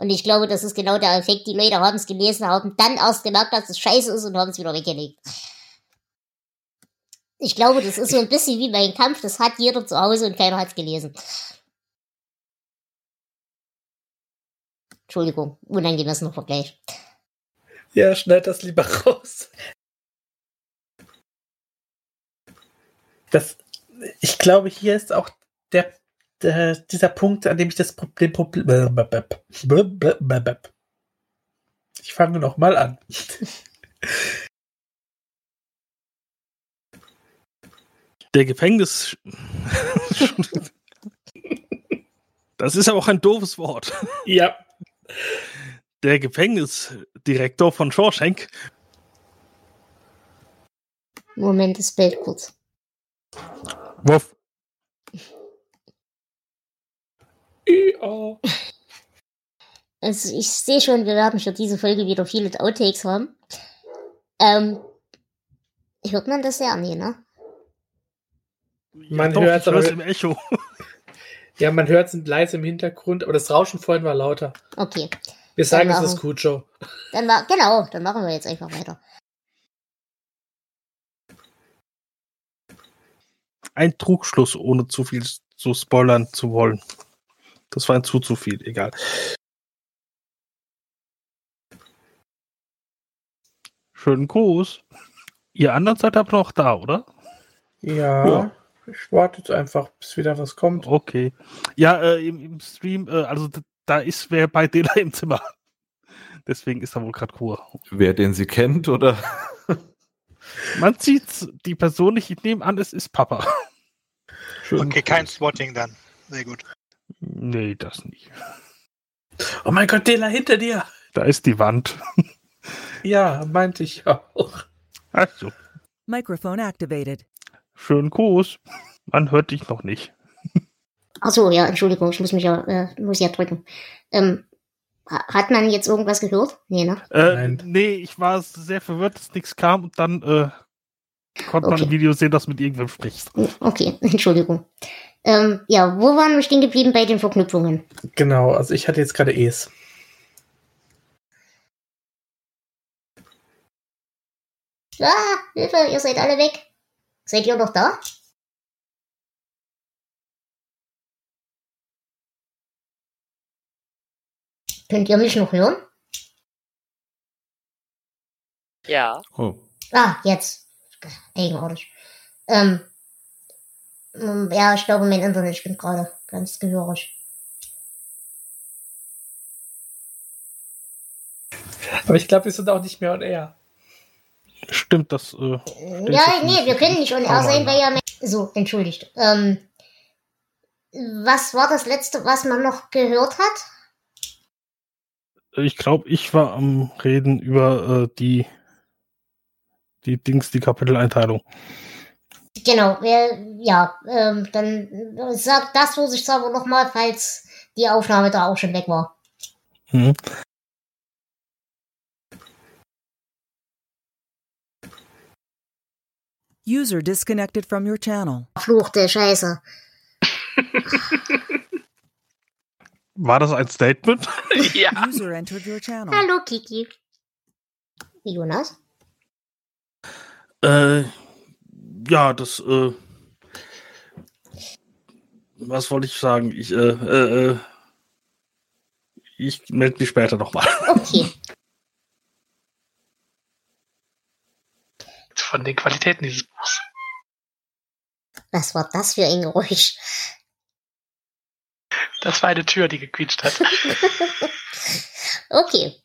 Und ich glaube, das ist genau der Effekt. Die Leute haben es gelesen, haben dann erst gemerkt, dass es scheiße ist und haben es wieder weggelegt. Ich glaube, das ist so ein bisschen wie mein Kampf. Das hat jeder zu Hause und keiner hat es gelesen. Entschuldigung, unangemessener Vergleich. Ja, schneid das lieber raus. Das, ich glaube, hier ist auch der äh, dieser Punkt, an dem ich das Problem. Ich fange nochmal an. Der Gefängnis. das ist aber auch ein doofes Wort. Ja. Der Gefängnisdirektor von Shawshank. Moment, das Bild kurz. Wuff. Ja. Also ich sehe schon, wir werden für diese Folge wieder viele Outtakes haben. Ähm, hört man das ja? Nee, ne? Man Doch, hört aber, im Echo. ja, man hört es leise im Hintergrund, aber das Rauschen vorhin war lauter. Okay. Wir sagen, es ist Cujo. Dann ma genau, dann machen wir jetzt einfach weiter. Ein Trugschluss, ohne zu viel zu spoilern zu wollen. Das war ein zu zu viel, egal. Schönen Gruß. Ihr anderen seid aber noch da, oder? Ja, Ja. ich warte jetzt einfach, bis wieder was kommt. Okay. Ja, äh, im, im Stream, äh, also da ist wer bei Dela im Zimmer. Deswegen ist da wohl gerade Ruhe. Wer den sie kennt, oder? Man sieht die Person nicht, ich nehme an, es ist Papa. Schönen Okay, kein Gruß. Swatting dann. Sehr gut. Nee, das nicht. Oh mein Gott, Dela, hinter dir! Da ist die Wand. Ja, meinte ich auch. Also, Microphone activated. schönen Gruß. Man hört dich noch nicht. Ach so, ja, Entschuldigung, ich muss mich ja, äh, muss ja drücken. Ähm, ha- hat man jetzt irgendwas gehört? Nee, ne? Äh, Nein. nee, ich war sehr verwirrt, dass nichts kam und dann äh, konnte man Okay. im Video sehen, dass du mit irgendwem sprichst. Okay, Entschuldigung. Ähm, ja, wo waren wir stehen geblieben bei den Verknüpfungen? Genau, also ich hatte jetzt gerade Es. Ah, Hilfe, ihr seid alle weg. Seid ihr noch da? Könnt ihr mich noch hören? Ja. Oh. Ah, jetzt. Eigenartig. Ähm, ähm, ja, ich glaube, mein Internet spinnt gerade ganz gehörig. Aber ich glaube, wir sind auch nicht mehr on air. Stimmt, das. Äh, Ja, jetzt nee, wir können nicht on air sein, weil ja. mein- So, entschuldigt. Ähm, was war das letzte, was man noch gehört hat? ich glaube, ich war am Reden über äh, die die Dings, die Kapiteleinteilung. Genau, wer, ja, ähm, dann äh, sagt das vorsichtshalber nochmal, falls die Aufnahme da auch schon weg war. Mhm. User disconnected from your channel. Fluchte Scheiße. War das ein Statement? ja. User entered your channel. Hallo, Kiki. Jonas? Äh, ja, das, äh, was wollte ich sagen? Ich, äh, äh, äh, ich melde mich später nochmal. Okay. Von den Qualitäten dieses Buchs. Was war das für ein Geräusch? Das war eine Tür, die gequietscht hat. Okay.